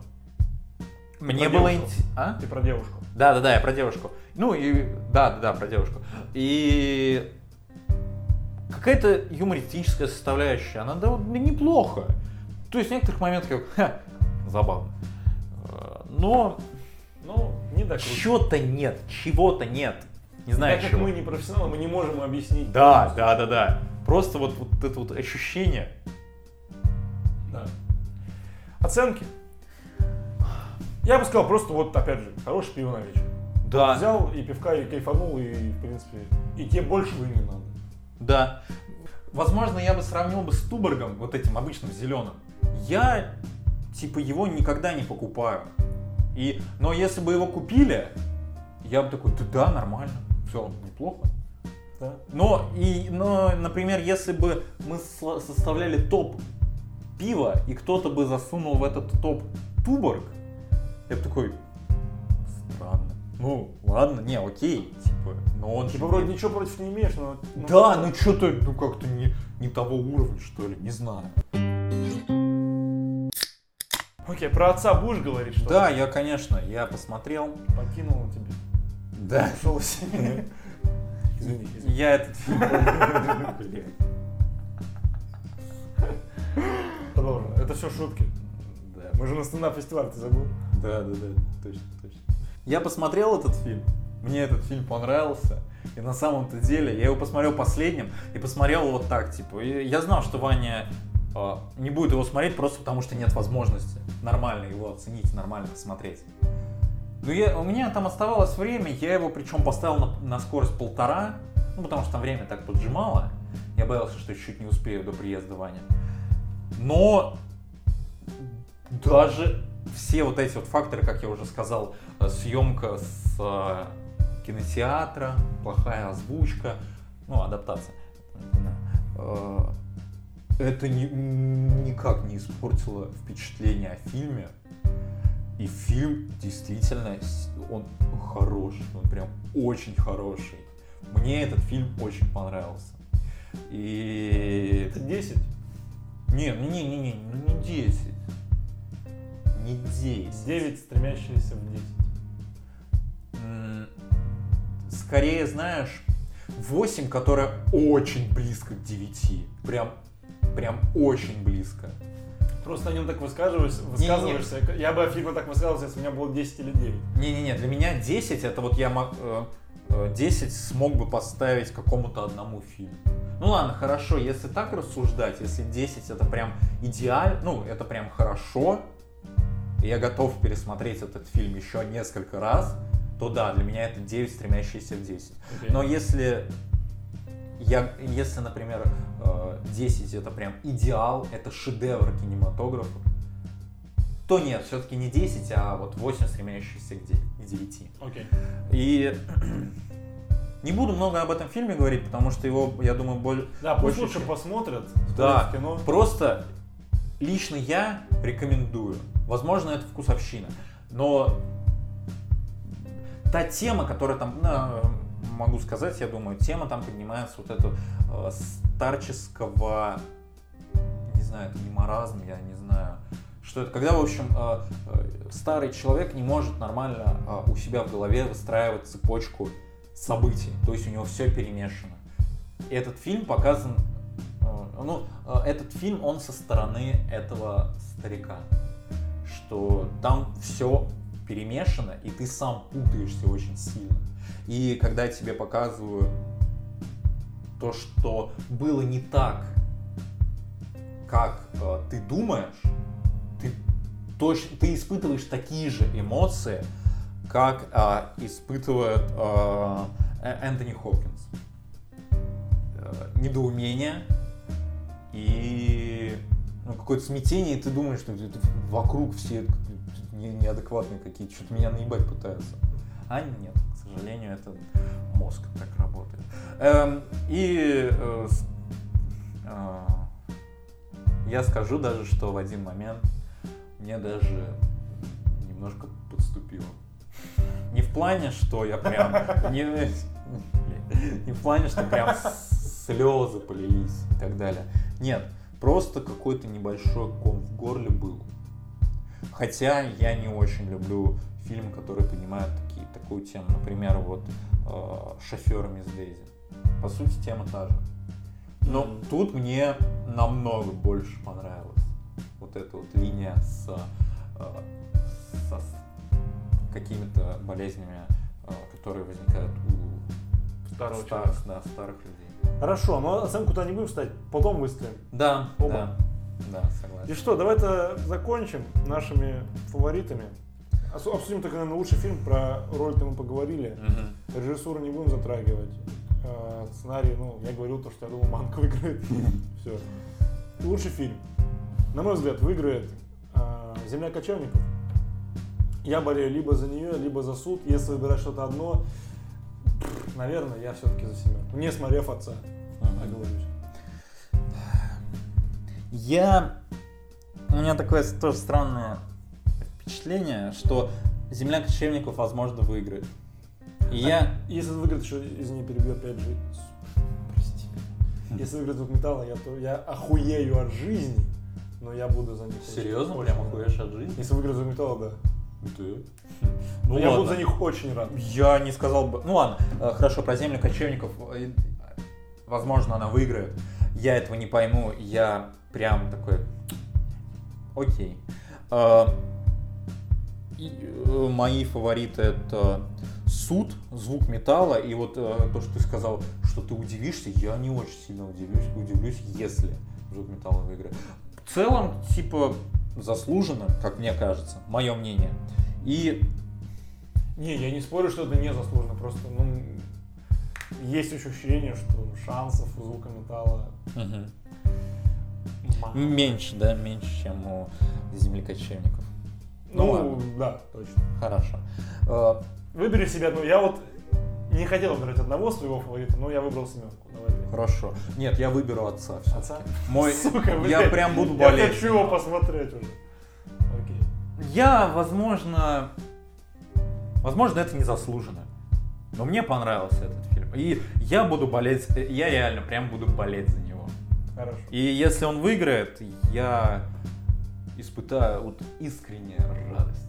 Мне про было интересно. А? Ты про девушку. Да, да, да, я про девушку. Ну и да, да, да, про девушку. И какая-то юмористическая составляющая, она да, да неплохо. То есть в некоторых моментах ха, забавно. Э, Но Ну, не докручивай. чего-то нет, чего-то нет. Не знаю, Так как чего. мы не профессионалы, мы не можем объяснить. Да, да, да, да. Просто вот, вот это вот ощущение. Да. Оценки. Я бы сказал, просто вот, опять же, хороший пиво на вечер. Да. Взял и пивка, и кайфанул, и, в принципе, и тебе большего и не надо. Да. Возможно, я бы сравнил бы с Туборгом, вот этим обычным зеленым. Я, типа, его никогда не покупаю. И, но если бы его купили, я бы такой, да, нормально, все, неплохо. Да? Но, и, но, например, если бы мы составляли топ пива, и кто-то бы засунул в этот топ Туборг, я бы такой. Ну, ладно, не, окей, типа, но он Типа вроде ничего против не имеешь, но... ну, Да, ну что-то, ну как-то не, не того уровня, что ли, не знаю. Окей, про отца будешь говорить, что Да, я, конечно, я посмотрел. покинул он тебе. Да. Ушел семьи. Извини, извини. Я этот фильм... Продолжим. Это все шутки. Да. Мы же на стендап-фестиваль, ты забыл? Да, да, да, точно, точно. Я посмотрел этот фильм, мне этот фильм понравился, и на самом-то деле я его посмотрел последним, и посмотрел вот так, типа, и я знал, что Ваня э, не будет его смотреть просто потому, что нет возможности нормально его оценить, нормально посмотреть. Ну, я, у меня там оставалось время, я его причем поставил на, на скорость полтора, ну, потому что там время так поджимало, я боялся, что чуть не успею до приезда Вани. Но даже все вот эти вот факторы, как я уже сказал, съемка с э, кинотеатра, плохая озвучка, ну, адаптация, э, это ни- никак не испортило впечатление о фильме. И фильм действительно, он хороший, он прям очень хороший. Мне этот фильм очень понравился. И... Это 10. Не, ну не, не, не, ну не 10. Не 10. 9, стремящиеся в 10. Скорее, знаешь, 8, которая очень близко к 9. Прям, прям очень близко. Просто о нем так высказываешься, высказываешься. Я бы о фильме так высказывался, если у меня было 10 или 9. Не-не-не, для меня 10 это вот я мог, э, э, 10 смог бы поставить какому-то одному фильму. Ну ладно, хорошо, если так рассуждать, если 10 это прям идеально, ну это прям хорошо, я готов пересмотреть этот фильм еще несколько раз, то да, для меня это 9, стремящиеся в 10. Окей. Но если я, если, например, э, 10 это прям идеал, это шедевр кинематографа, то нет, все-таки не 10, а вот 8 стремящиеся к 9. 9. Окей. И не буду много об этом фильме говорить, потому что его, я думаю, боль... Да, пусть больше лучше посмотрят, Да, кино. просто лично я рекомендую. Возможно, это вкусовщина, но та тема, которая там, ну, могу сказать, я думаю, тема там поднимается вот эту э, старческого, не знаю, это не маразм, я не знаю, что это, когда, в общем, э, старый человек не может нормально у себя в голове выстраивать цепочку событий, то есть у него все перемешано. И этот фильм показан, ну, этот фильм, он со стороны этого старика, что там все перемешано, и ты сам путаешься очень сильно. И когда тебе показывают то, что было не так, как э, ты думаешь, ты, точно, ты испытываешь такие же эмоции, как э, испытывает э, Э- Энтони Хопкинс. Э, недоумение и ну, какое-то смятение, и ты думаешь, что вокруг все не- неадекватные какие-то, что-то меня наебать пытаются. А нет, к сожалению, это мозг так работает. Эм, и э, э, я скажу даже, что в один момент мне даже немножко подступило. Не в плане, что я прям... Не, не в плане, что прям слезы полились и так далее. Нет, просто какой-то небольшой ком в горле был. Хотя я не очень люблю фильмы, которые поднимают такие, такую тему. Например, вот э, «Шофер Мисс Дейзи». По сути, тема та же. Но Мгм. тут мне намного больше понравилось. Вот эта вот линия с, э, со с какими-то болезнями, э, которые возникают у Старого старых, да, старых людей. Хорошо, но оценку-то не будем ставить, потом выставим. Да, Оба. да, да, согласен. И что, давай-то закончим нашими фаворитами. Обсудим только, наверное, лучший фильм, про роль-то мы поговорили. Мгм. Режиссуру не будем затрагивать. Э, Сценарий, ну, я говорил то, что я думал, Манк выиграет. Все. Лучший фильм. На мой взгляд, выиграет э, «Земля кочевников». Я болею либо за нее, либо за суд. Если выбирать что-то одно, наверное, я все-таки за семерку. Не смотрев отца, оговорюсь. Я... У меня такое тоже странное впечатление, что Земля кочевников, возможно, выиграет. И я... Если выиграет еще, извини, перебью опять же. Прости. Если выиграет звук металла, я, то, я охуею от жизни, но я буду за них Серьезно? очень Прям рад. охуешь от жизни? Если выиграет звук металла, да. Да. Но Ну я ладно. буду за них очень рад. Я не сказал бы... Ну ладно, э, хорошо, про землю кочевников. э, Возможно, она выиграет. Я этого не пойму. Я прям такой... Окей. Э, и, э, Мои фавориты это суд, звук металла и вот э, то, что ты сказал, что ты удивишься, я не очень сильно удивлюсь, удивлюсь, если звук металла выиграет. В целом, типа, заслуженно, как мне кажется, мое мнение. И Не, я не спорю, что это не заслуженно, просто, ну, есть ощущение, что шансов у звука металла мало. Меньше, да, меньше, чем у землекочевников. Ну Ну, ладно. да, точно. Хорошо. Э, Выбери себе одну. Я вот не хотел выбирать одного своего фаворита, но я выбрал семерку. Давай. Хорошо. Нет, я выберу отца все Отца? Мой, Сука, я блядь. прям буду Я болеть. хочу его посмотреть уже. Окей. Я, возможно, возможно, это незаслуженно. Но мне понравился этот фильм. И я буду болеть, я реально прям буду болеть за него. Хорошо. И если он выиграет, я испытаю вот искреннюю радость.